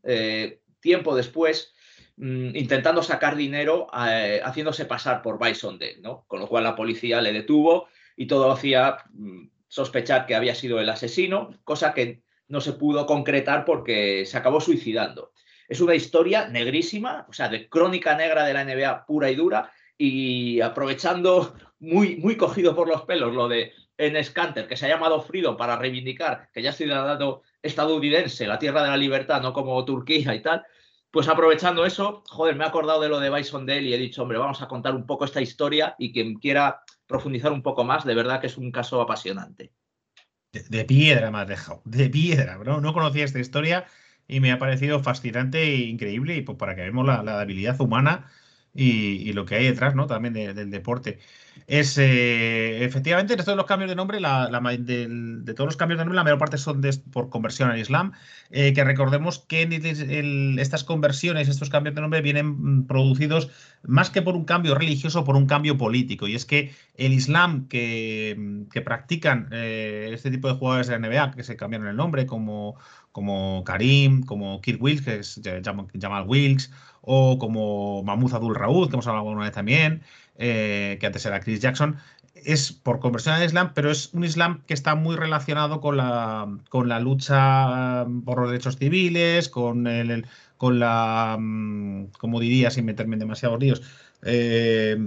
tiempo después mm, intentando sacar dinero haciéndose pasar por Bison Dell, ¿no? Con lo cual la policía le detuvo y todo hacía mm, sospechar que había sido el asesino, cosa que no se pudo concretar porque se acabó suicidando. Es una historia negrísima, o sea, de crónica negra de la NBA pura y dura, y aprovechando muy, muy cogido por los pelos lo de Enes Kanter, que se ha llamado Freedom para reivindicar que ya es ciudadano estadounidense, la tierra de la libertad, no como Turquía y tal, pues aprovechando eso, joder, me he acordado de lo de Bison Dale y he dicho, hombre, vamos a contar un poco esta historia y quien quiera profundizar un poco más, de verdad que es un caso apasionante. De, piedra me has dejado, de piedra. ¿no? no conocía esta historia y me ha parecido fascinante e increíble y pues para que veamos la, la habilidad humana y, lo que hay detrás, ¿no? También del deporte. Es eh, efectivamente, de todos los cambios de nombre, la, de, nombre, la mayor parte son por conversión al Islam. Eh, que recordemos que estas conversiones, estos cambios de nombre vienen mm, producidos más que por un cambio religioso, por un cambio político. Y es que el Islam que, practican eh, este tipo de jugadores de la NBA, que se cambiaron el nombre, como, como Karim, como Kid Wilkes, que es Jamal Wilkes, o como Mahmoud Abdul Raúd, que hemos hablado una vez también, eh, que antes era Chris Jackson, es por conversión al Islam, pero es un Islam que está muy relacionado con la, con la lucha mm, por los derechos civiles, con, el, con la, mm, como diría, sin meterme en demasiados líos, eh,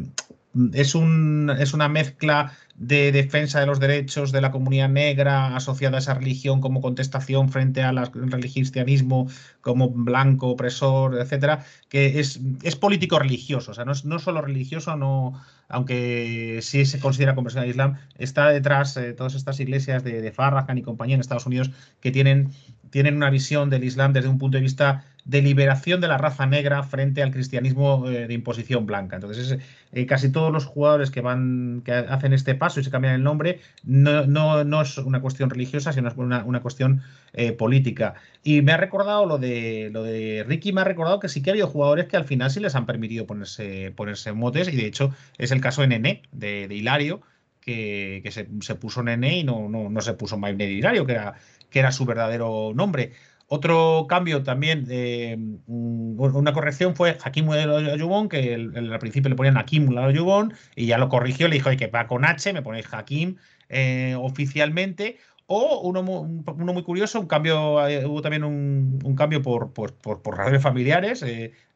es, un, es una mezcla de defensa de los derechos de la comunidad negra asociada a esa religión como contestación frente al cristianismo como blanco, opresor, etcétera, que es, es político religioso, o sea, no es no solo religioso, no, aunque sí se considera conversión al Islam, está detrás de eh, todas estas iglesias de, de Farrakhan y compañía en Estados Unidos que tienen, tienen una visión del Islam desde un punto de vista de liberación de la raza negra frente al cristianismo eh, de imposición blanca. Entonces, eh, casi todos los jugadores que van, que hacen este paso y se cambian el nombre, no, no, es una cuestión religiosa, sino es una, una cuestión eh, política. Y me ha recordado lo de lo de Ricky, me ha recordado que sí que ha habido jugadores que al final sí les han permitido ponerse, ponerse motes, y de hecho es el caso de Nene, de, Hilario, que, se, puso Nene y no, no, no se puso Maibne Hilario, que era, que era su verdadero nombre. Otro cambio también, eh, una corrección fue Hakim Ayubón, que al principio le ponían Hakim Ayubón y ya lo corrigió, le dijo que va con H, me ponéis Hakim eh, oficialmente. O uno, uno, muy curioso, un cambio, eh, hubo también un, cambio por, por, por, razones familiares.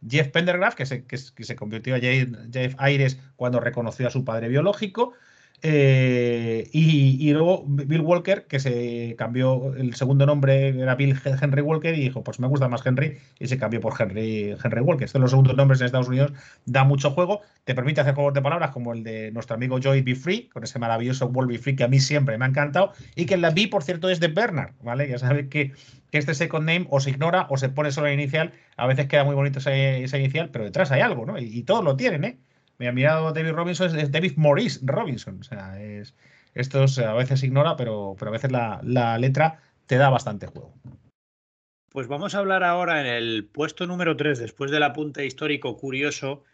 Jeff Pendergraft, que se, que, se convirtió a Jeff Aires cuando reconoció a su padre biológico. Eh, y, luego Bill Walker, que se cambió, el segundo nombre era Bill Henry Walker y dijo, pues me gusta más Henry y se cambió por Henry, Henry Walker. Estos los segundos nombres en Estados Unidos da mucho juego, te permite hacer juegos de palabras como el de nuestro amigo Joy Be Free, con ese maravilloso World Be Free que a mí siempre me ha encantado y que la B, por cierto, es de Bernard, ¿vale? Ya sabes que, este second name o se ignora o se pone solo la inicial, a veces queda muy bonito esa, inicial, pero detrás hay algo, ¿no? Y, y todos lo tienen, ¿eh? Me ha mirado David Robinson, es, David Maurice Robinson. O sea, es, esto a veces ignora, pero, pero a veces la, la, letra te da bastante juego. Pues vamos a hablar ahora en el puesto número 3, después del apunte histórico curioso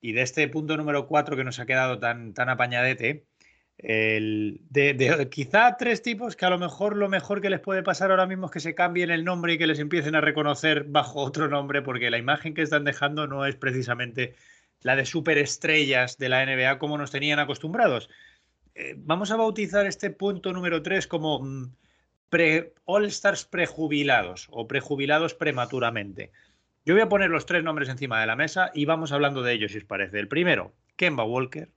y de este punto número 4 que nos ha quedado tan, tan apañadete. El, de, quizá tres tipos que a lo mejor lo mejor que les puede pasar ahora mismo es que se cambien el nombre y que les empiecen a reconocer bajo otro nombre, porque la imagen que están dejando no es precisamente la de superestrellas de la NBA como nos tenían acostumbrados. Eh, vamos a bautizar este punto número 3 como mm, All-Stars prejubilados o prejubilados prematuramente. Yo voy a poner los tres nombres encima de la mesa y vamos hablando de ellos, si os parece. El primero, Kemba Walker.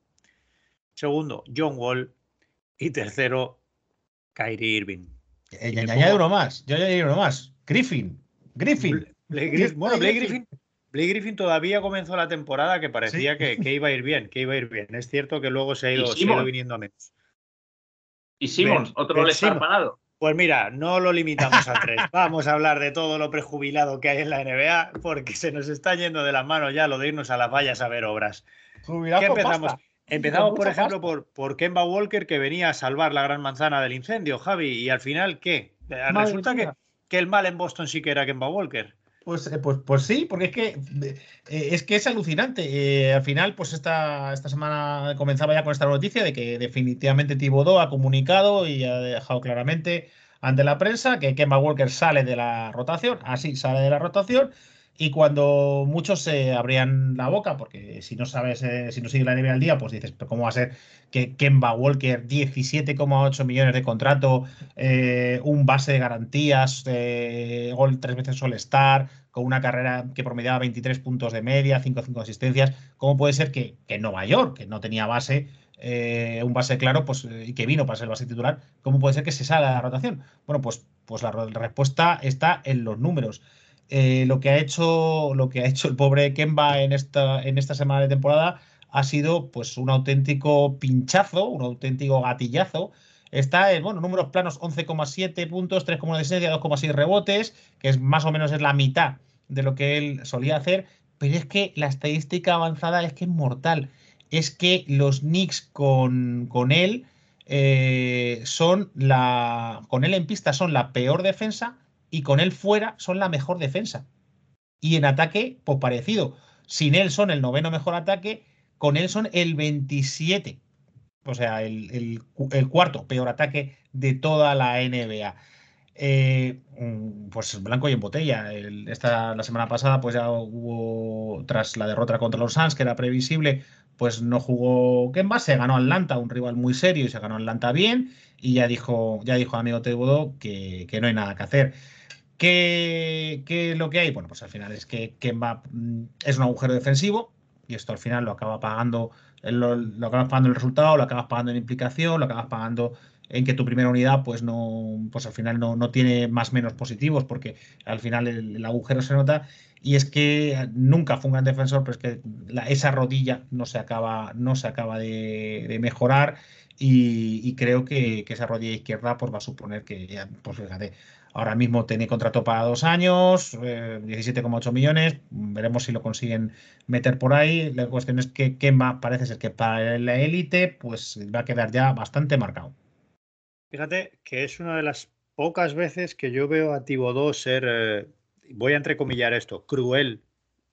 Segundo, John Wall. Y tercero, Kyrie Irving. Eh, y añade uno más. Yo añadiría uno más. Griffin. Griffin. bueno, Blake Griffin Blake Griffin todavía comenzó la temporada que parecía que, iba a ir bien, que iba a ir bien. Es cierto que luego se ha ido, viniendo a menos. Y Simons, otro le parado. Pues mira, no lo limitamos a tres. Vamos a hablar de todo lo prejubilado que hay en la NBA, porque se nos está yendo de las manos ya lo de irnos a las vallas a ver obras. ¿Qué empezamos? Empezamos, por ejemplo, por, por Kemba Walker, que venía a salvar la gran manzana del incendio, Javi, y al final, ¿qué? Resulta que, que, el mal en Boston sí que era Kemba Walker. Pues, eh, pues, pues sí, porque es que eh, es que es alucinante. Eh, al final, pues esta, esta semana comenzaba ya con esta noticia de que definitivamente Thibodeau ha comunicado y ha dejado claramente ante la prensa que Kemba Walker sale de la rotación, así sale de la rotación y cuando muchos se abrían la boca, porque si no sabes, eh, si no sigue la NBA al día, pues dices, pero ¿cómo va a ser que Kemba Walker, 17,8 millones de contrato, eh, un base de garantías, eh, gol tres veces All-Star, con una carrera que promediaba 23 puntos de media, 5-5 asistencias, ¿cómo puede ser que, que Nueva York, que no tenía base, un base claro, pues, y que vino para ser el base titular, ¿cómo puede ser que se salga de la rotación? Bueno, pues, pues la respuesta está en los números. Eh, lo, que ha hecho, lo que ha hecho el pobre Kemba en esta, en esta semana de temporada ha sido pues un auténtico pinchazo, un auténtico gatillazo. está en bueno, números planos 11,7 puntos, 3,1 de asistencia, 2,6 rebotes, que es más o menos es la mitad de lo que él solía hacer, pero es que la estadística avanzada es que es mortal. Es que los Knicks con, con él eh, son la. Con él en pista son la peor defensa y con él fuera son la mejor defensa. Y en ataque, pues parecido. Sin él son el noveno mejor ataque, con él son el 27. O sea, el, cuarto peor ataque de toda la NBA. Eh, mm, pues blanco y en botella. esta, la semana pasada, pues ya hubo, tras la derrota contra los Suns, que era previsible, pues no jugó Kemba, se ganó Atlanta, un rival muy serio, y se ganó Atlanta bien, y ya dijo, ya dijo amigo Tebodo que, que no hay nada que hacer. ¿Qué, es lo que hay? Bueno, pues al final es que Kemba mm, es un agujero defensivo, y esto al final lo acaba pagando, lo, lo acabas pagando el resultado, lo acabas pagando en implicación, lo acabas pagando en que tu primera unidad pues no pues al final no, no tiene más menos positivos porque al final el, agujero se nota y es que nunca fue un gran defensor pero es que esa rodilla no se acaba no se acaba de, mejorar y, creo que, esa rodilla izquierda pues va a suponer que ya pues fíjate ahora mismo tiene contrato para dos años 17,8 eh, millones veremos si lo consiguen meter por ahí la cuestión es que Kemba parece ser que para la élite pues va a quedar ya bastante marcado Fíjate que es una de las pocas veces que yo veo a Tibodó ser, eh, voy a entrecomillar esto, cruel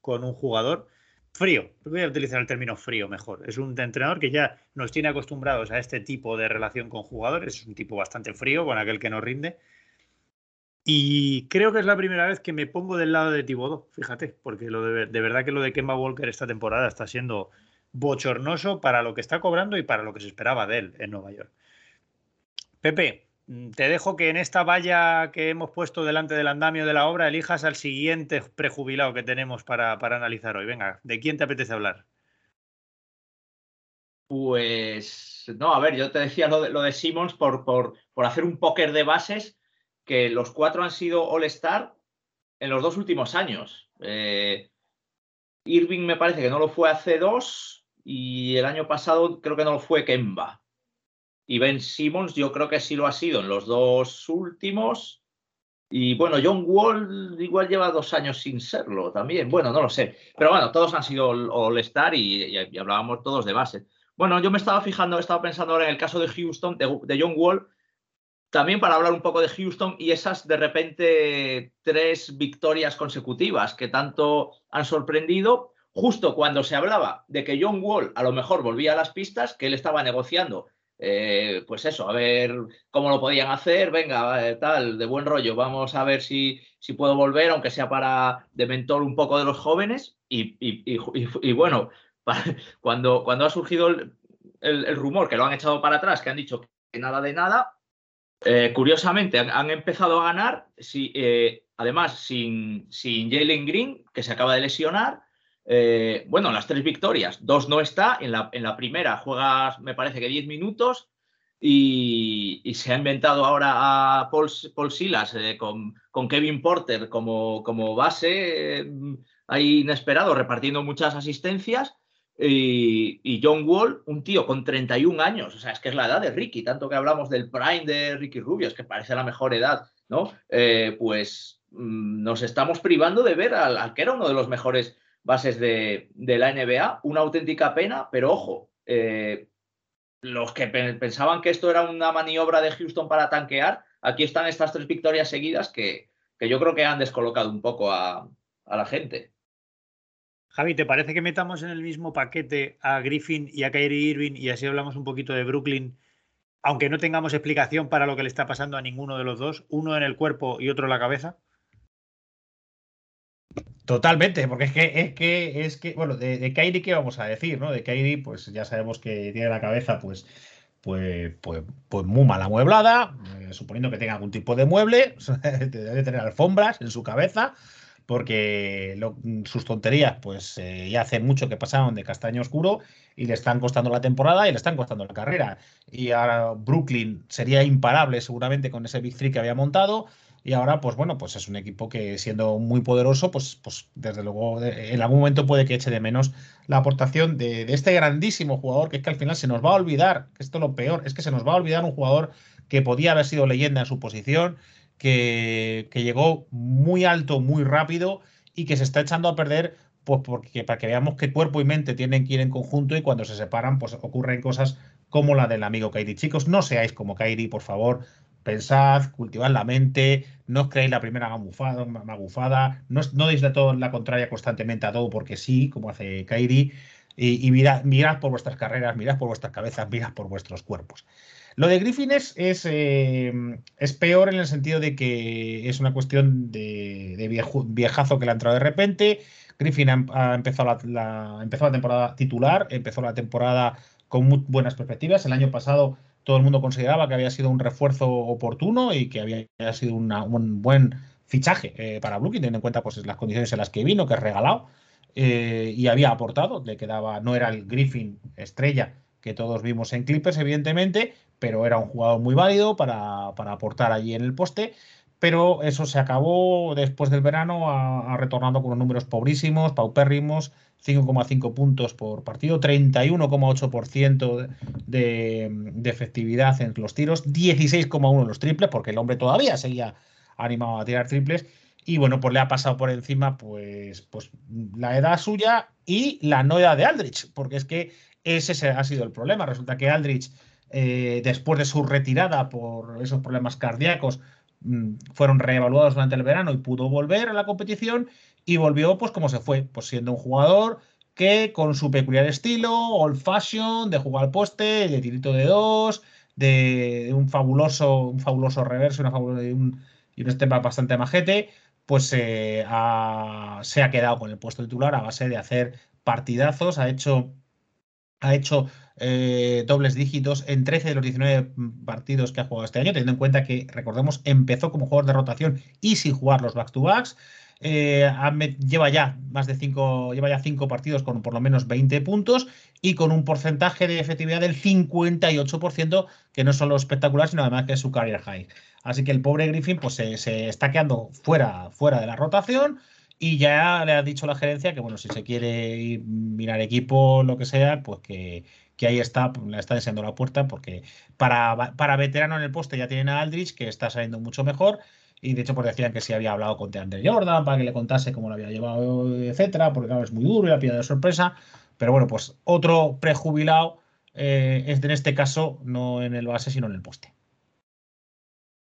con un jugador. Frío, voy a utilizar el término frío mejor. Es un entrenador que ya nos tiene acostumbrados a este tipo de relación con jugadores. Es un tipo bastante frío con aquel que nos rinde. Y creo que es la primera vez que me pongo del lado de Tibodó, fíjate, porque lo de, de verdad que lo de Kemba Walker esta temporada está siendo bochornoso para lo que está cobrando y para lo que se esperaba de él en Nueva York. Pepe, mm, te dejo que en esta valla que hemos puesto delante del andamio de la obra elijas al siguiente prejubilado que tenemos para, analizar hoy. Venga, ¿de quién te apetece hablar? Pues no, a ver, yo te decía lo de, lo de Simmons por, por, por, hacer un póker de bases, que los cuatro han sido All-Star en los dos últimos años. Eh, Irving me parece que no lo fue hace dos y el año pasado creo que no lo fue Kemba. Y Ben Simmons yo creo que sí lo ha sido en los dos últimos. Y bueno, John Wall igual lleva dos años sin serlo también. Bueno, no lo sé. Pero bueno, todos han sido All-Star y, hablábamos todos de base. Bueno, yo me estaba fijando, estaba pensando ahora en el caso de Houston, de, John Wall, también para hablar un poco de Houston y esas de repente tres victorias consecutivas que tanto han sorprendido, justo cuando se hablaba de que John Wall a lo mejor volvía a las pistas, que él estaba negociando eh, pues eso, a ver cómo lo podían hacer, venga, eh, tal, de buen rollo, vamos a ver si, si puedo volver, aunque sea para de mentor un poco de los jóvenes. Y, bueno, cuando, cuando ha surgido el, rumor, que lo han echado para atrás, que han dicho que nada de nada, eh, curiosamente han, empezado a ganar, si, además sin, sin Jalen Green, que se acaba de lesionar, eh, bueno, las tres victorias, dos no está, en la, en la primera juegas me parece que 10 minutos y, se ha inventado ahora a Paul, Paul Silas eh, con, con, Kevin Porter como, como base, eh, ahí inesperado, repartiendo muchas asistencias. Y, John Wall, un tío con 31 años, o sea, es que es la edad de Ricky, tanto que hablamos del prime de Ricky Rubio, es que parece la mejor edad, ¿no? pues mm, nos estamos privando de ver al, que era uno de los mejores bases de, la NBA. Una auténtica pena, pero ojo, eh, los que pensaban que esto era una maniobra de Houston para tanquear, aquí están estas tres victorias seguidas que, yo creo que han descolocado un poco a, la gente. Javi, ¿te parece que metamos en el mismo paquete a Griffin y a Kyrie Irving y así hablamos un poquito de Brooklyn, aunque no tengamos explicación para lo que le está pasando a ninguno de los dos, uno en el cuerpo y otro en la cabeza? Totalmente, porque es que, es que, es que, bueno, de, de Kairi, ¿qué vamos a decir, no? De Kairi, pues ya sabemos que tiene la cabeza, pues, pues, pues, pues muy mal amueblada, eh, suponiendo que tenga algún tipo de mueble, debe tener alfombras en su cabeza, porque sus tonterías, pues eh, ya hace mucho que pasaron de castaño oscuro y le están costando la temporada y le están costando la carrera. Y ahora Brooklyn sería imparable seguramente con ese Big Three que había montado. y ahora, pues bueno, pues es un equipo que siendo muy poderoso, pues, pues desde luego en algún momento puede que eche de menos la aportación de, este grandísimo jugador, que es que al final se nos va a olvidar, que esto es lo peor, es que se nos va a olvidar un jugador que podía haber sido leyenda en su posición, que, llegó muy alto, muy rápido y que se está echando a perder pues porque para que veamos que cuerpo y mente tienen que ir en conjunto y cuando se separan, pues ocurren cosas como la del amigo Kairi. Chicos, no seáis como Kairi, por favor pensad, cultivad la mente, no os creéis la primera magufada, no, no deis de todo la contraria constantemente a todo porque sí, como hace Kairi, y, mirad, por vuestras carreras, mirad por vuestras cabezas, mirad por vuestros cuerpos. Lo de Griffin es, es, eh, peor en el sentido de que es una cuestión de, viejazo que le ha entrado de repente. Griffin ha, empezado, la, empezó la temporada titular, empezó la temporada con muy buenas perspectivas. El año pasado todo el mundo consideraba que había sido un refuerzo oportuno y que había sido un buen fichaje eh, para Brooklyn, teniendo en cuenta pues, las condiciones en las que vino, que es regalado, eh, y había aportado, le quedaba, no era el Griffin estrella que todos vimos en Clippers, evidentemente, pero era un jugador muy válido para, aportar allí en el poste. Pero eso se acabó después del verano, a, retornando con unos números pobrísimos, paupérrimos, 5,5 puntos por partido, 31,8% de, de efectividad en los tiros, 16,1 en los triples, porque el hombre todavía seguía animado a tirar triples. Y bueno, pues le ha pasado por encima pues, pues la edad suya y la no edad de Aldrich, porque es que ese ha sido el problema. Resulta que Aldrich, eh, después de su retirada por esos problemas cardíacos, mm, fueron reevaluados durante el verano y pudo volver a la competición y volvió pues como se fue, pues siendo un jugador que con su peculiar estilo, old fashion, de jugar al poste, de tirito de dos, de, un fabuloso, un fabuloso reverso una y un, y un bastante majete, pues eh, se ha quedado con el puesto titular a base de hacer partidazos, ha hecho, ha hecho eh, dobles dígitos en 13 de los 19 partidos que ha jugado este año, teniendo en cuenta que, recordemos, empezó como jugador de rotación y sin jugar los back-to-backs. Eh, lleva ya más de cinco, lleva ya cinco partidos con por lo menos 20 puntos y con un porcentaje de efectividad del 58%, que no es solo espectacular, sino además que es su career high. Así que el pobre Griffin pues, se, está quedando fuera, fuera de la rotación y ya le ha dicho la gerencia que, bueno, si se quiere ir, mirar equipo, lo que sea, pues que, ahí está, le está deseando la puerta, porque para, para veterano en el poste ya tienen a Aldrich, que está saliendo mucho mejor y de hecho, pues decían que si había hablado con Teandre Jordan para que le contase cómo lo había llevado, etcétera, porque claro, es muy duro y la pillado de sorpresa. Pero bueno, pues otro prejubilado eh, es en este caso no en el base, sino en el poste.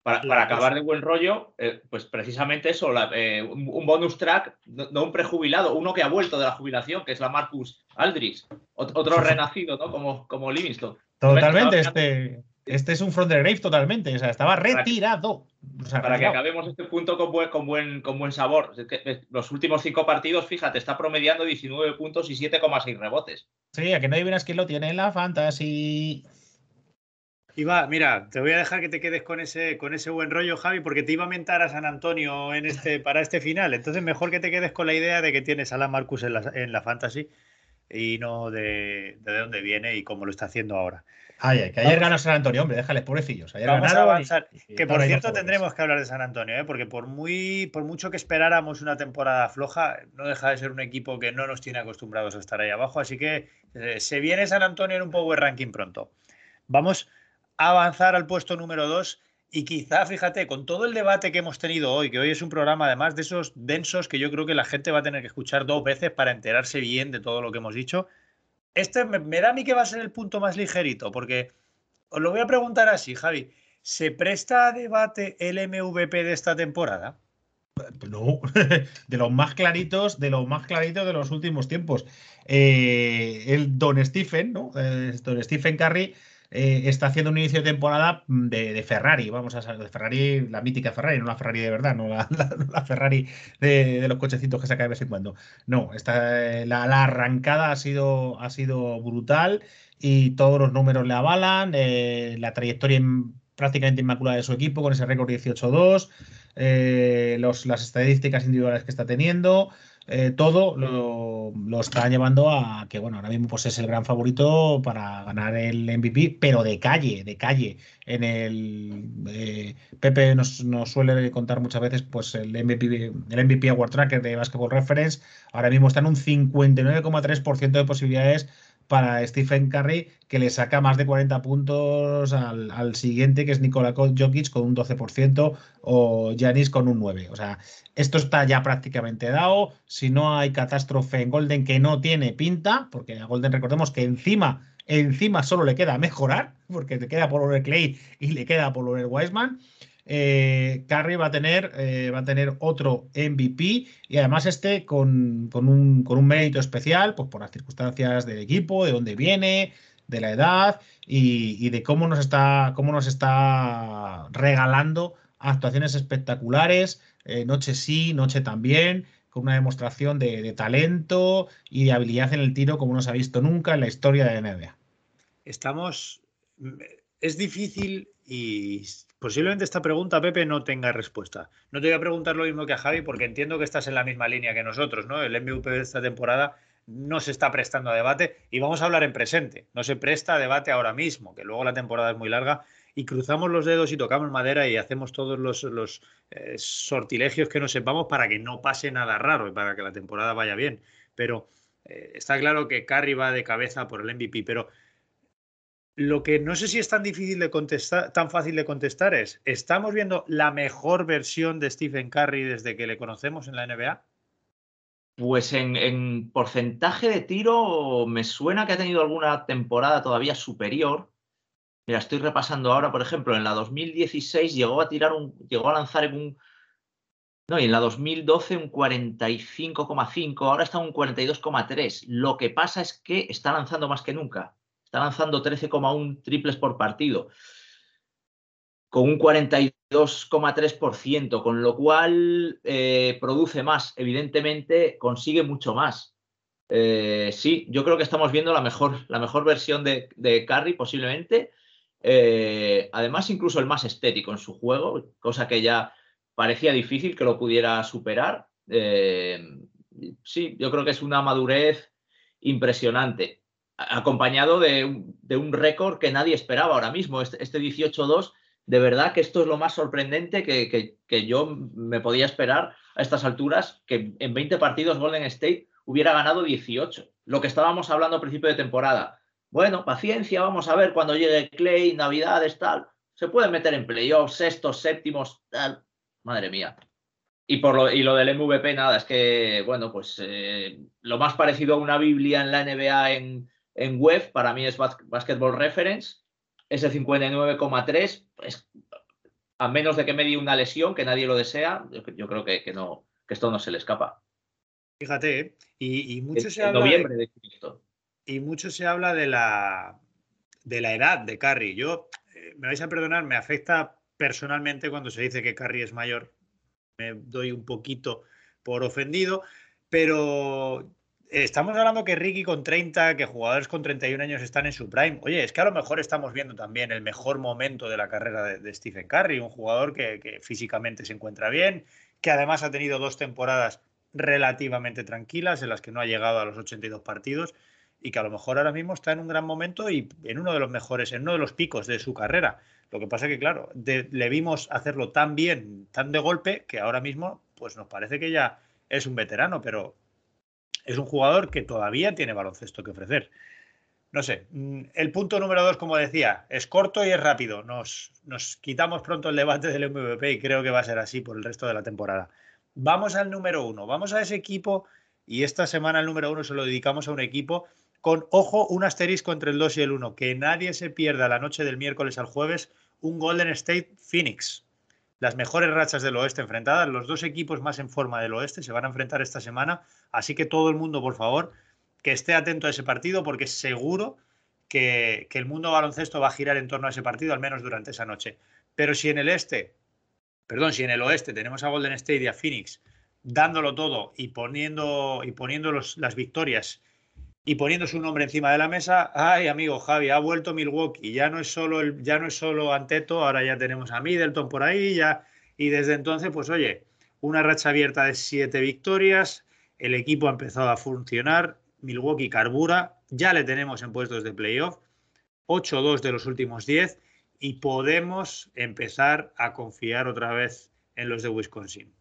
Para, acabar de buen rollo, eh, pues precisamente eso, eh, un, bonus track, no, un prejubilado, uno que ha vuelto de la jubilación, que es la Marcus Aldrich, otro renacido, ¿no? Como, como Livingston. Totalmente, este, este es un front de grave totalmente, o sea, estaba retirado. Para que, acabemos este punto con buen, con buen, con buen sabor. los últimos cinco partidos, fíjate, está promediando 19 puntos y 7,6 rebotes. Sí, a que no adivinas quién lo tiene en la fantasy. Iba, mira, te voy a dejar que te quedes con ese, con ese buen rollo, Javi, porque te iba a mentar a San Antonio en este, para este final. Entonces, mejor que te quedes con la idea de que tienes a la Marcus en la, en la fantasy y no de, de dónde viene y cómo lo está haciendo ahora. Ay, que ayer ganó San Antonio, hombre, déjales, pobrecillos. Ayer Vamos a avanzar. que por cierto tendremos que hablar de San Antonio, ¿eh? porque por, muy, por mucho que esperáramos una temporada floja, no deja de ser un equipo que no nos tiene acostumbrados a estar ahí abajo. Así que eh, se viene San Antonio en un Power Ranking pronto. Vamos avanzar al puesto número 2 y quizá, fíjate, con todo el debate que hemos tenido hoy, que hoy es un programa además de esos densos que yo creo que la gente va a tener que escuchar dos veces para enterarse bien de todo lo que hemos dicho este me, da a mí que va a ser el punto más ligerito, porque os lo voy a preguntar así, Javi. ¿Se presta a debate el MVP de esta temporada? No, de los más claritos, de los más claritos de los últimos tiempos. Eh, el Don Stephen, ¿no? Eh, don Stephen Curry eh, está haciendo un inicio de temporada mm, de, Ferrari, vamos a de Ferrari, la mítica Ferrari, no la Ferrari de verdad, no la, Ferrari de, los cochecitos que saca de vez en cuando. No, esta, la, arrancada ha sido, ha sido brutal y todos los números le avalan, eh, la trayectoria prácticamente inmaculada de su equipo con ese récord 18-2, eh, las estadísticas individuales que está teniendo. Eh, todo lo, lo, está llevando a que, bueno, ahora mismo pues es el gran favorito para ganar el MVP, pero de calle, de calle. En el eh, Pepe nos, nos, suele contar muchas veces pues el MVP, el MVP Award Tracker de Basketball Reference, ahora mismo está en un 59,3% de posibilidades para Stephen Curry, que le saca más de 40 puntos al, siguiente, que es Nikola Jokic con un 12% o Janis con un 9%. O sea, esto está ya prácticamente dado. Si no hay catástrofe en Golden, que no tiene pinta, porque a Golden recordemos que encima, encima solo le queda mejorar, porque le queda por Clay y le queda por Wiseman eh, va a tener, eh, va a tener otro MVP y además este con, un, mérito especial, pues por las circunstancias del equipo, de dónde viene, de la edad y, de cómo nos está, cómo nos está regalando actuaciones espectaculares, eh, noche sí, noche también, con una demostración de, de, talento y de habilidad en el tiro como no se ha visto nunca en la historia de la NBA. Estamos. Es difícil y Posiblemente esta pregunta, Pepe, no tenga respuesta. No te voy a preguntar lo mismo que a Javi porque entiendo que estás en la misma línea que nosotros, ¿no? El MVP de esta temporada no se está prestando a debate y vamos a hablar en presente. No se presta a debate ahora mismo, que luego la temporada es muy larga y cruzamos los dedos y tocamos madera y hacemos todos los, eh, sortilegios que no sepamos para que no pase nada raro y para que la temporada vaya bien. Pero eh, está claro que Curry va de cabeza por el MVP, pero lo que no sé si es tan difícil de contestar, tan fácil de contestar es, ¿estamos viendo la mejor versión de Stephen Curry desde que le conocemos en la NBA? Pues en, porcentaje de tiro me suena que ha tenido alguna temporada todavía superior. Mira, estoy repasando ahora, por ejemplo, en la 2016 llegó a tirar un, llegó a lanzar en un, no, y en la 2012 un 45,5, ahora está un 42,3. Lo que pasa es que está lanzando más que nunca está lanzando 13,1 triples por partido, con un 42,3%, con lo cual eh, produce más, evidentemente consigue mucho más. Eh, sí, yo creo que estamos viendo la mejor, la mejor versión de, de Curry posiblemente. Eh, además, incluso el más estético en su juego, cosa que ya parecía difícil que lo pudiera superar. sí, yo creo que es una madurez impresionante acompañado de un, récord que nadie esperaba ahora mismo, este, 18-2. Este de verdad que esto es lo más sorprendente que, yo me podía esperar a estas alturas, que en 20 partidos Golden State hubiera ganado 18. Lo que estábamos hablando a principio de temporada. Bueno, paciencia, vamos a ver cuando llegue Clay, Navidades, tal. Se puede meter en playoffs, sextos, séptimos, tal. Madre mía. Y, por lo, y lo del MVP, nada, es que, bueno, pues eh, lo más parecido a una Biblia en la NBA en, en web, para mí es Basketball Reference, ese 59,3, pues, a menos de que me di una lesión, que nadie lo desea, yo, creo que, no, que esto no se le escapa. Fíjate, ¿eh? y, mucho se habla. de, Y mucho se habla de la, de la edad de Carrie. Yo, eh, me vais a perdonar, me afecta personalmente cuando se dice que Carrie es mayor. Me doy un poquito por ofendido, pero estamos hablando que Ricky con 30, que jugadores con 31 años están en su prime. Oye, es que a lo mejor estamos viendo también el mejor momento de la carrera de, Stephen Curry, un jugador que, físicamente se encuentra bien, que además ha tenido dos temporadas relativamente tranquilas en las que no ha llegado a los 82 partidos y que a lo mejor ahora mismo está en un gran momento y en uno de los mejores, en uno de los picos de su carrera. Lo que pasa que, claro, le vimos hacerlo tan bien, tan de golpe, que ahora mismo pues nos parece que ya es un veterano, pero es un jugador que todavía tiene baloncesto que ofrecer. No sé, mm, el punto número dos, como decía, es corto y es rápido. Nos, nos quitamos pronto el debate del MVP y creo que va a ser así por el resto de la temporada. Vamos al número uno, vamos a ese equipo y esta semana el número uno se lo dedicamos a un equipo con, ojo, un asterisco entre el 2 y el 1, que nadie se pierda la noche del miércoles al jueves un Golden State Phoenix las mejores rachas del oeste enfrentadas. Los dos equipos más en forma del oeste se van a enfrentar esta semana. Así que todo el mundo, por favor, que esté atento a ese partido porque seguro que, que el mundo baloncesto va a girar en torno a ese partido, al menos durante esa noche. Pero si en el este, perdón, si en el oeste tenemos a Golden State y a Phoenix dándolo todo y poniendo, y poniendo las victorias y poniendo su nombre encima de la mesa, ay amigo Javi, ha vuelto Milwaukee, ya no es solo el, ya no es solo Anteto, ahora ya tenemos a Middleton por ahí, ya, y desde entonces, pues oye, una racha abierta de siete victorias, el equipo ha empezado a funcionar, Milwaukee carbura, ya le tenemos en puestos de playoff, 8-2 de los últimos 10 y podemos empezar a confiar otra vez en los de Wisconsin.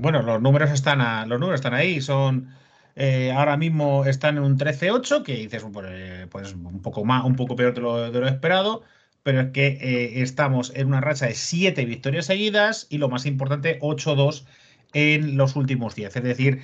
Bueno, los números están, los números están ahí, son eh, ahora mismo están en un 13-8, que dices, pues, eh, pues, un poco más, un poco peor de lo, esperado, pero es que eh, estamos en una racha de 7 victorias seguidas y lo más importante, 8-2 en los últimos 10. Es decir,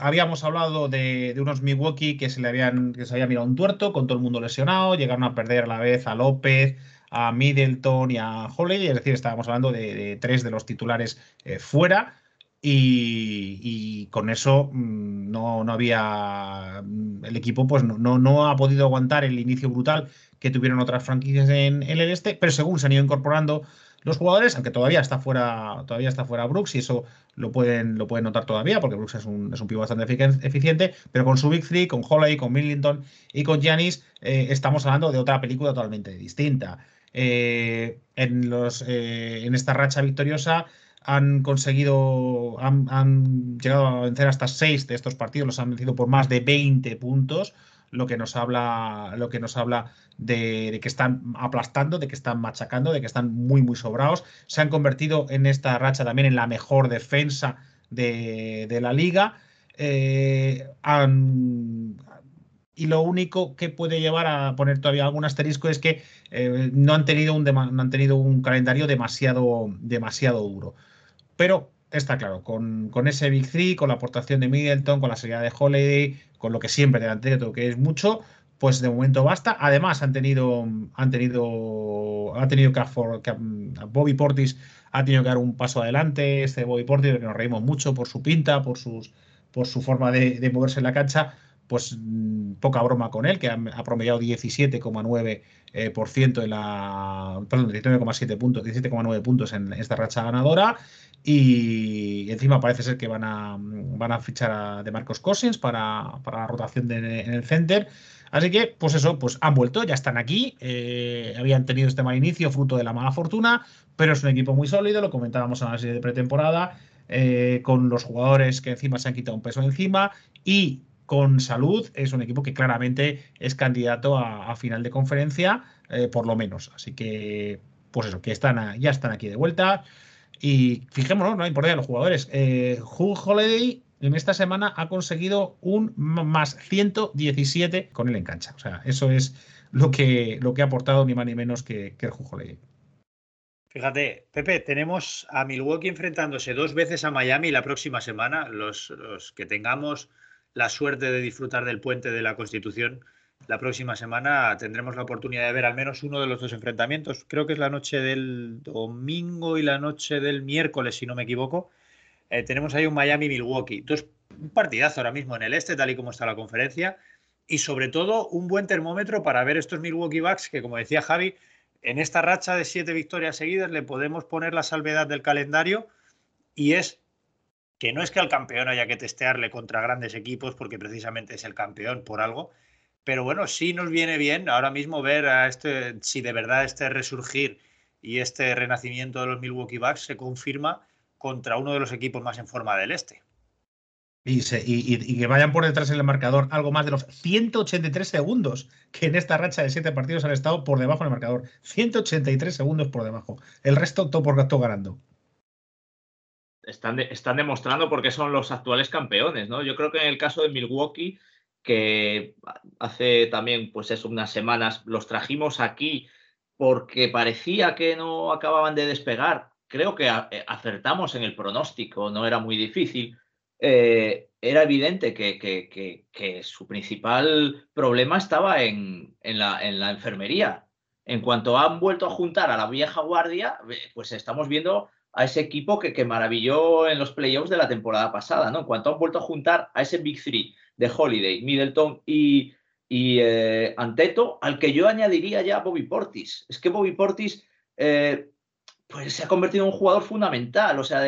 habíamos hablado de, unos Milwaukee que se le habían, que se había mirado un tuerto, con todo el mundo lesionado, llegaron a perder a la vez a López, a Middleton y a Holiday, es decir, estábamos hablando de, tres de los titulares fuera. Y, con eso mm, no, no, había. Mm, el equipo pues no, no, ha podido aguantar el inicio brutal que tuvieron otras franquicias en, el este, pero según se han ido incorporando los jugadores, aunque todavía está fuera, todavía está fuera Brooks, y eso lo pueden, lo pueden notar todavía, porque Brooks es un, es un pivo bastante eficiente, pero con su Big Three, con Holley, con Millington y con Giannis, eh, estamos hablando de otra película totalmente distinta. Eh, en, los, eh, en esta racha victoriosa han conseguido, han, llegado a vencer hasta seis de estos partidos, los han vencido por más de 20 puntos, lo que nos habla, lo que nos habla de, que están aplastando, de que están machacando, de que están muy, muy sobrados. Se han convertido en esta racha también en la mejor defensa de, la liga. Eh, y lo único que puede llevar a poner todavía algún asterisco es que eh, no, han tenido un no han tenido un calendario demasiado, demasiado duro. Pero está claro, con, ese Big Three, con la aportación de Middleton, con la salida de Holiday, con lo que siempre delantero que es mucho, pues de momento basta. Además, han tenido, han tenido, ha tenido que, Bobby Portis ha tenido que dar un paso adelante. Este Bobby Portis, que nos reímos mucho por su pinta, por sus, por su forma de, moverse en la cancha, pues mm, poca broma con él, que ha, promediado 17,9% eh, en la. Perdón, 19,7 puntos, 17,9 puntos en esta racha ganadora. Y encima parece ser que van a, van a fichar a de Marcos Cousins para, la rotación en el center. Así que, pues eso, pues han vuelto, ya están aquí. Eh, habían tenido este mal inicio, fruto de la mala fortuna, pero es un equipo muy sólido, lo comentábamos en la serie de pretemporada, eh, con los jugadores que encima se han quitado un peso encima y con salud es un equipo que claramente es candidato a, final de conferencia, eh, por lo menos. Así que, pues eso, que están ya están aquí de vuelta. Y fijémonos, no de los jugadores. Eh, Hugh Holiday en esta semana ha conseguido un más 117 con él en cancha. O sea, eso es lo que, lo que ha aportado ni más ni menos que, que el Hugh Holiday. Fíjate, Pepe, tenemos a Milwaukee enfrentándose dos veces a Miami la próxima semana. Los, los, que tengamos la suerte de disfrutar del puente de la Constitución, la próxima semana tendremos la oportunidad de ver al menos uno de los dos enfrentamientos. Creo que es la noche del domingo y la noche del miércoles, si no me equivoco. Eh, tenemos ahí un Miami-Milwaukee. Entonces, un partidazo ahora mismo en el este, tal y como está la conferencia. Y sobre todo, un buen termómetro para ver estos Milwaukee Bucks, que como decía Javi, en esta racha de siete victorias seguidas le podemos poner la salvedad del calendario. Y es que no es que al campeón haya que testearle contra grandes equipos, porque precisamente es el campeón por algo, pero bueno, sí nos viene bien ahora mismo ver a este, si de verdad este resurgir y este renacimiento de los Milwaukee Bucks se confirma contra uno de los equipos más en forma del este. Y, y, que vayan por detrás en el marcador algo más de los 183 segundos que en esta racha de siete partidos han estado por debajo del marcador. 183 segundos por debajo. El resto todo por todo ganando. Están, están demostrando porque son los actuales campeones, ¿no? Yo creo que en el caso de Milwaukee que hace también, pues eso, unas semanas los trajimos aquí porque parecía que no acababan de despegar. Creo que eh, acertamos en el pronóstico, no era muy difícil. Eh, era evidente que, que, su principal problema estaba en, en, la, en la enfermería. En cuanto han vuelto a juntar a la vieja guardia, pues estamos viendo a ese equipo que, que maravilló en los playoffs de la temporada pasada, ¿no? En cuanto han vuelto a juntar a ese Big Three de Holiday, Middleton y, eh, Anteto, al que yo añadiría ya Bobby Portis. Es que Bobby Portis eh, pues se ha convertido en un jugador fundamental. O sea,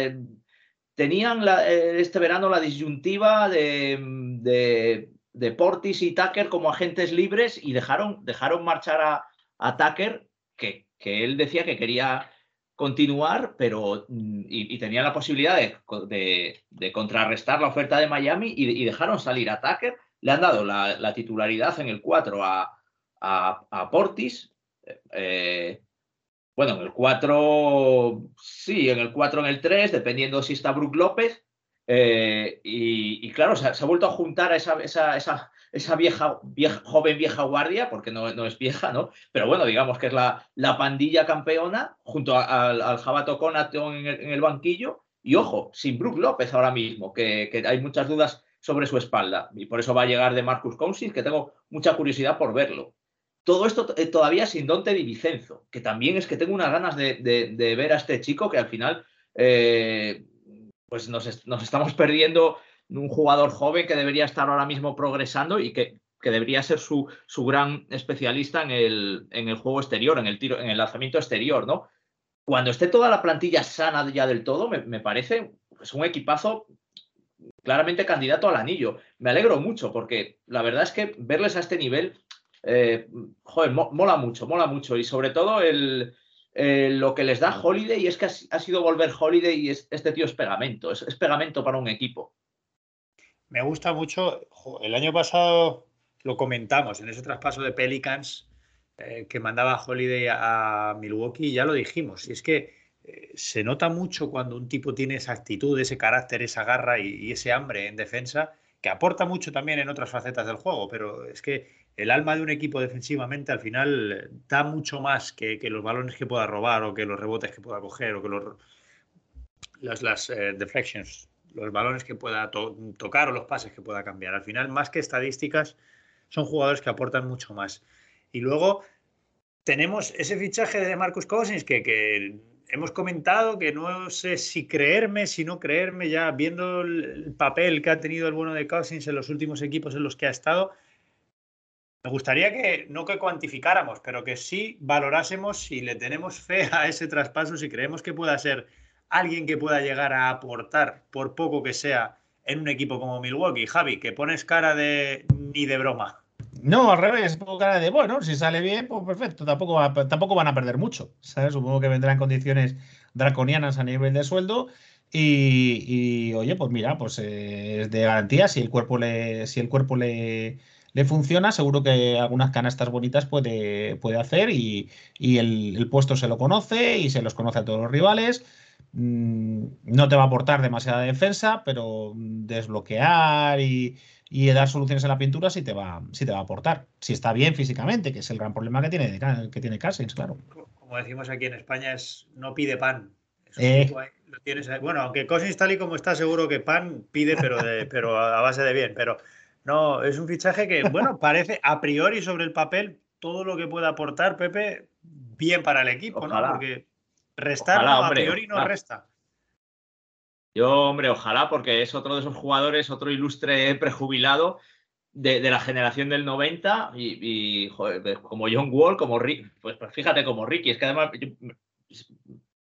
tenían eh, este verano la disyuntiva de, Portis y Tucker como agentes libres y dejaron, dejaron marchar a, Tucker, que, que, él decía que quería continuar, pero mm, y, tenían la posibilidad de, contrarrestar la oferta de Miami y, dejaron salir a Tucker. Le han dado la, titularidad en el 4 a, Portis. Eh, bueno, en el 4, sí, en el 4, en el 3, dependiendo si está Brook López. Eh, y, claro, se, ha vuelto a juntar a esa, esa vieja, vieja, joven vieja guardia, porque no, no, es vieja, ¿no? Pero bueno, digamos que es la, la pandilla campeona junto al, al Jabato Conaton en en el, banquillo. Y ojo, sin Brook López ahora mismo, que, que, hay muchas dudas sobre su espalda. Y por eso va a llegar de Marcus Cousins, que tengo mucha curiosidad por verlo. Todo esto eh, todavía sin Dante Di Vicenzo, que también es que tengo unas ganas de, de, ver a este chico que al final eh, pues nos, nos, estamos perdiendo un jugador joven que debería estar ahora mismo progresando y que, que debería ser su, su, gran especialista en el, en el juego exterior, en el tiro, en el lanzamiento exterior, ¿no? Cuando esté toda la plantilla sana ya del todo, me, me parece pues, un equipazo claramente candidato al anillo. Me alegro mucho porque la verdad es que verles a este nivel eh, joder, mola mucho, mola mucho. Y sobre todo el, lo que les da Holiday es que ha, sido volver Holiday y este tío es pegamento, es, pegamento para un equipo. Me gusta mucho, el año pasado lo comentamos en ese traspaso de Pelicans eh, que mandaba Holiday a Milwaukee, ya lo dijimos, y es que eh, se nota mucho cuando un tipo tiene esa actitud, ese carácter, esa garra y ese hambre en defensa, que aporta mucho también en otras facetas del juego, pero es que el alma de un equipo defensivamente al final eh, da mucho más que, los balones que pueda robar o que los rebotes que pueda coger o que los, las, las deflections, los balones que pueda tocar o los pases que pueda cambiar. Al final, más que estadísticas, son jugadores que aportan mucho más. Y luego tenemos ese fichaje de Marcus Cousins que, que hemos comentado que no sé si creerme, si no creerme, ya viendo el papel que ha tenido el bueno de Cousins en los últimos equipos en los que ha estado me gustaría que no que cuantificáramos, pero que sí valorásemos si le tenemos fe a ese traspaso, si creemos que pueda ser alguien que pueda llegar a aportar, por poco que sea, en un equipo como Milwaukee. Javi, que pones cara de ni de broma. No, al revés, pongo cara de bueno, si sale bien, pues perfecto, tampoco, tampoco van a perder mucho. Supongo que vendrán condiciones draconianas a nivel de sueldo. Y, oye, pues mira, pues eh, es de garantía. Si el cuerpo le, si el cuerpo le, le funciona, seguro que algunas canastas bonitas puede, puede hacer y, el, puesto se lo conoce y se los conoce a todos los rivales. Mm, no te va a aportar demasiada defensa, pero desbloquear y, dar soluciones en la pintura sí te, va, sí te va a aportar. Si está bien físicamente, que es el gran problema que tiene, que tiene Cousins, claro. Como decimos aquí en España, es no pide pan. Eh. bueno, aunque Cousins tal y como está, seguro que pan pide, pero, pero a base de bien. Pero no, es un fichaje que, bueno, parece a priori sobre el papel todo lo que pueda aportar Pepe bien para el equipo, ¿no? Porque restar a priori no resta. Yo, hombre, ojalá, porque es otro de esos jugadores, otro ilustre prejubilado de, la generación del 90 y, joder, como John Wall, como Rick, pues, pues, fíjate como Ricky, es que además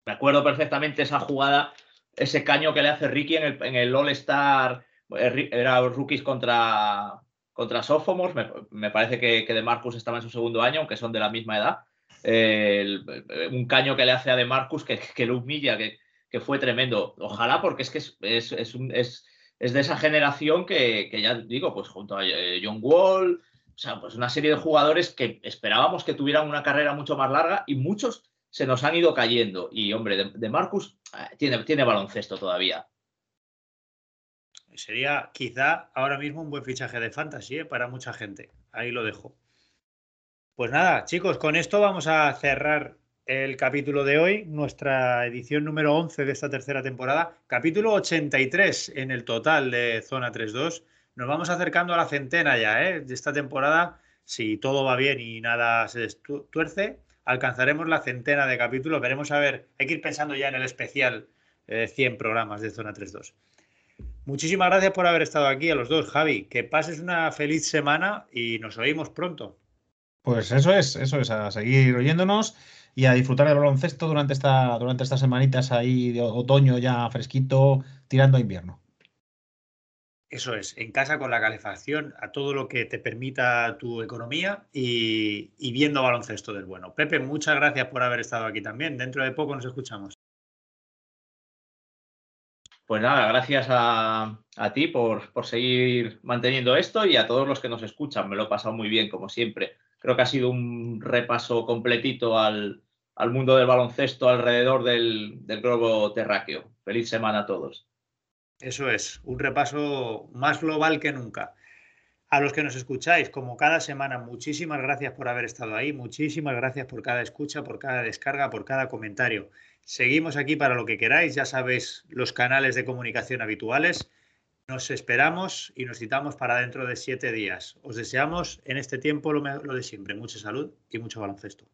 me acuerdo perfectamente esa jugada, ese caño que le hace Ricky en el, en el All-Star era rookies contra, contra Sophomores, me, parece que, de Marcus estaba en su segundo año, aunque son de la misma edad. Un caño que le hace a de Marcus que, que lo humilla, que, que, fue tremendo. Ojalá, porque es que es, es, es, un, es de esa generación que, ya digo, pues junto a eh, John Wall, o sea, pues una serie de jugadores que esperábamos que tuvieran una carrera mucho más larga y muchos se nos han ido cayendo. Y hombre, de, de Marcus eh, tiene, tiene baloncesto todavía sería quizá ahora mismo un buen fichaje de fantasy ¿eh? para mucha gente. Ahí lo dejo. Pues nada, chicos, con esto vamos a cerrar el capítulo de hoy, nuestra edición número 11 de esta tercera temporada, capítulo 83 en el total de Zona 3.2. Nos vamos acercando a la centena ya ¿eh? de esta temporada. Si todo va bien y nada se tuerce, alcanzaremos la centena de capítulos. Veremos a ver, hay que ir pensando ya en el especial 100 eh, programas de Zona 3.2. Muchísimas gracias por haber estado aquí a los dos, Javi. Que pases una feliz semana y nos oímos pronto. Pues eso es, eso es, a seguir oyéndonos y a disfrutar del baloncesto durante, esta, durante estas semanitas ahí de otoño ya fresquito, tirando a invierno. Eso es, en casa con la calefacción, a todo lo que te permita tu economía y, y viendo baloncesto del bueno. Pepe, muchas gracias por haber estado aquí también. Dentro de poco nos escuchamos. Pues nada, gracias a, a ti por, por, seguir manteniendo esto y a todos los que nos escuchan. Me lo he pasado muy bien, como siempre. Creo que ha sido un repaso completito al, al mundo del baloncesto alrededor del, del globo terráqueo. Feliz semana a todos. Eso es, un repaso más global que nunca. A los que nos escucháis, como cada semana, muchísimas gracias por haber estado ahí, muchísimas gracias por cada escucha, por cada descarga, por cada comentario. Seguimos aquí para lo que queráis, ya sabéis los canales de comunicación habituales. Nos esperamos y nos citamos para dentro de siete días. Os deseamos en este tiempo lo, de siempre, mucha salud y mucho baloncesto.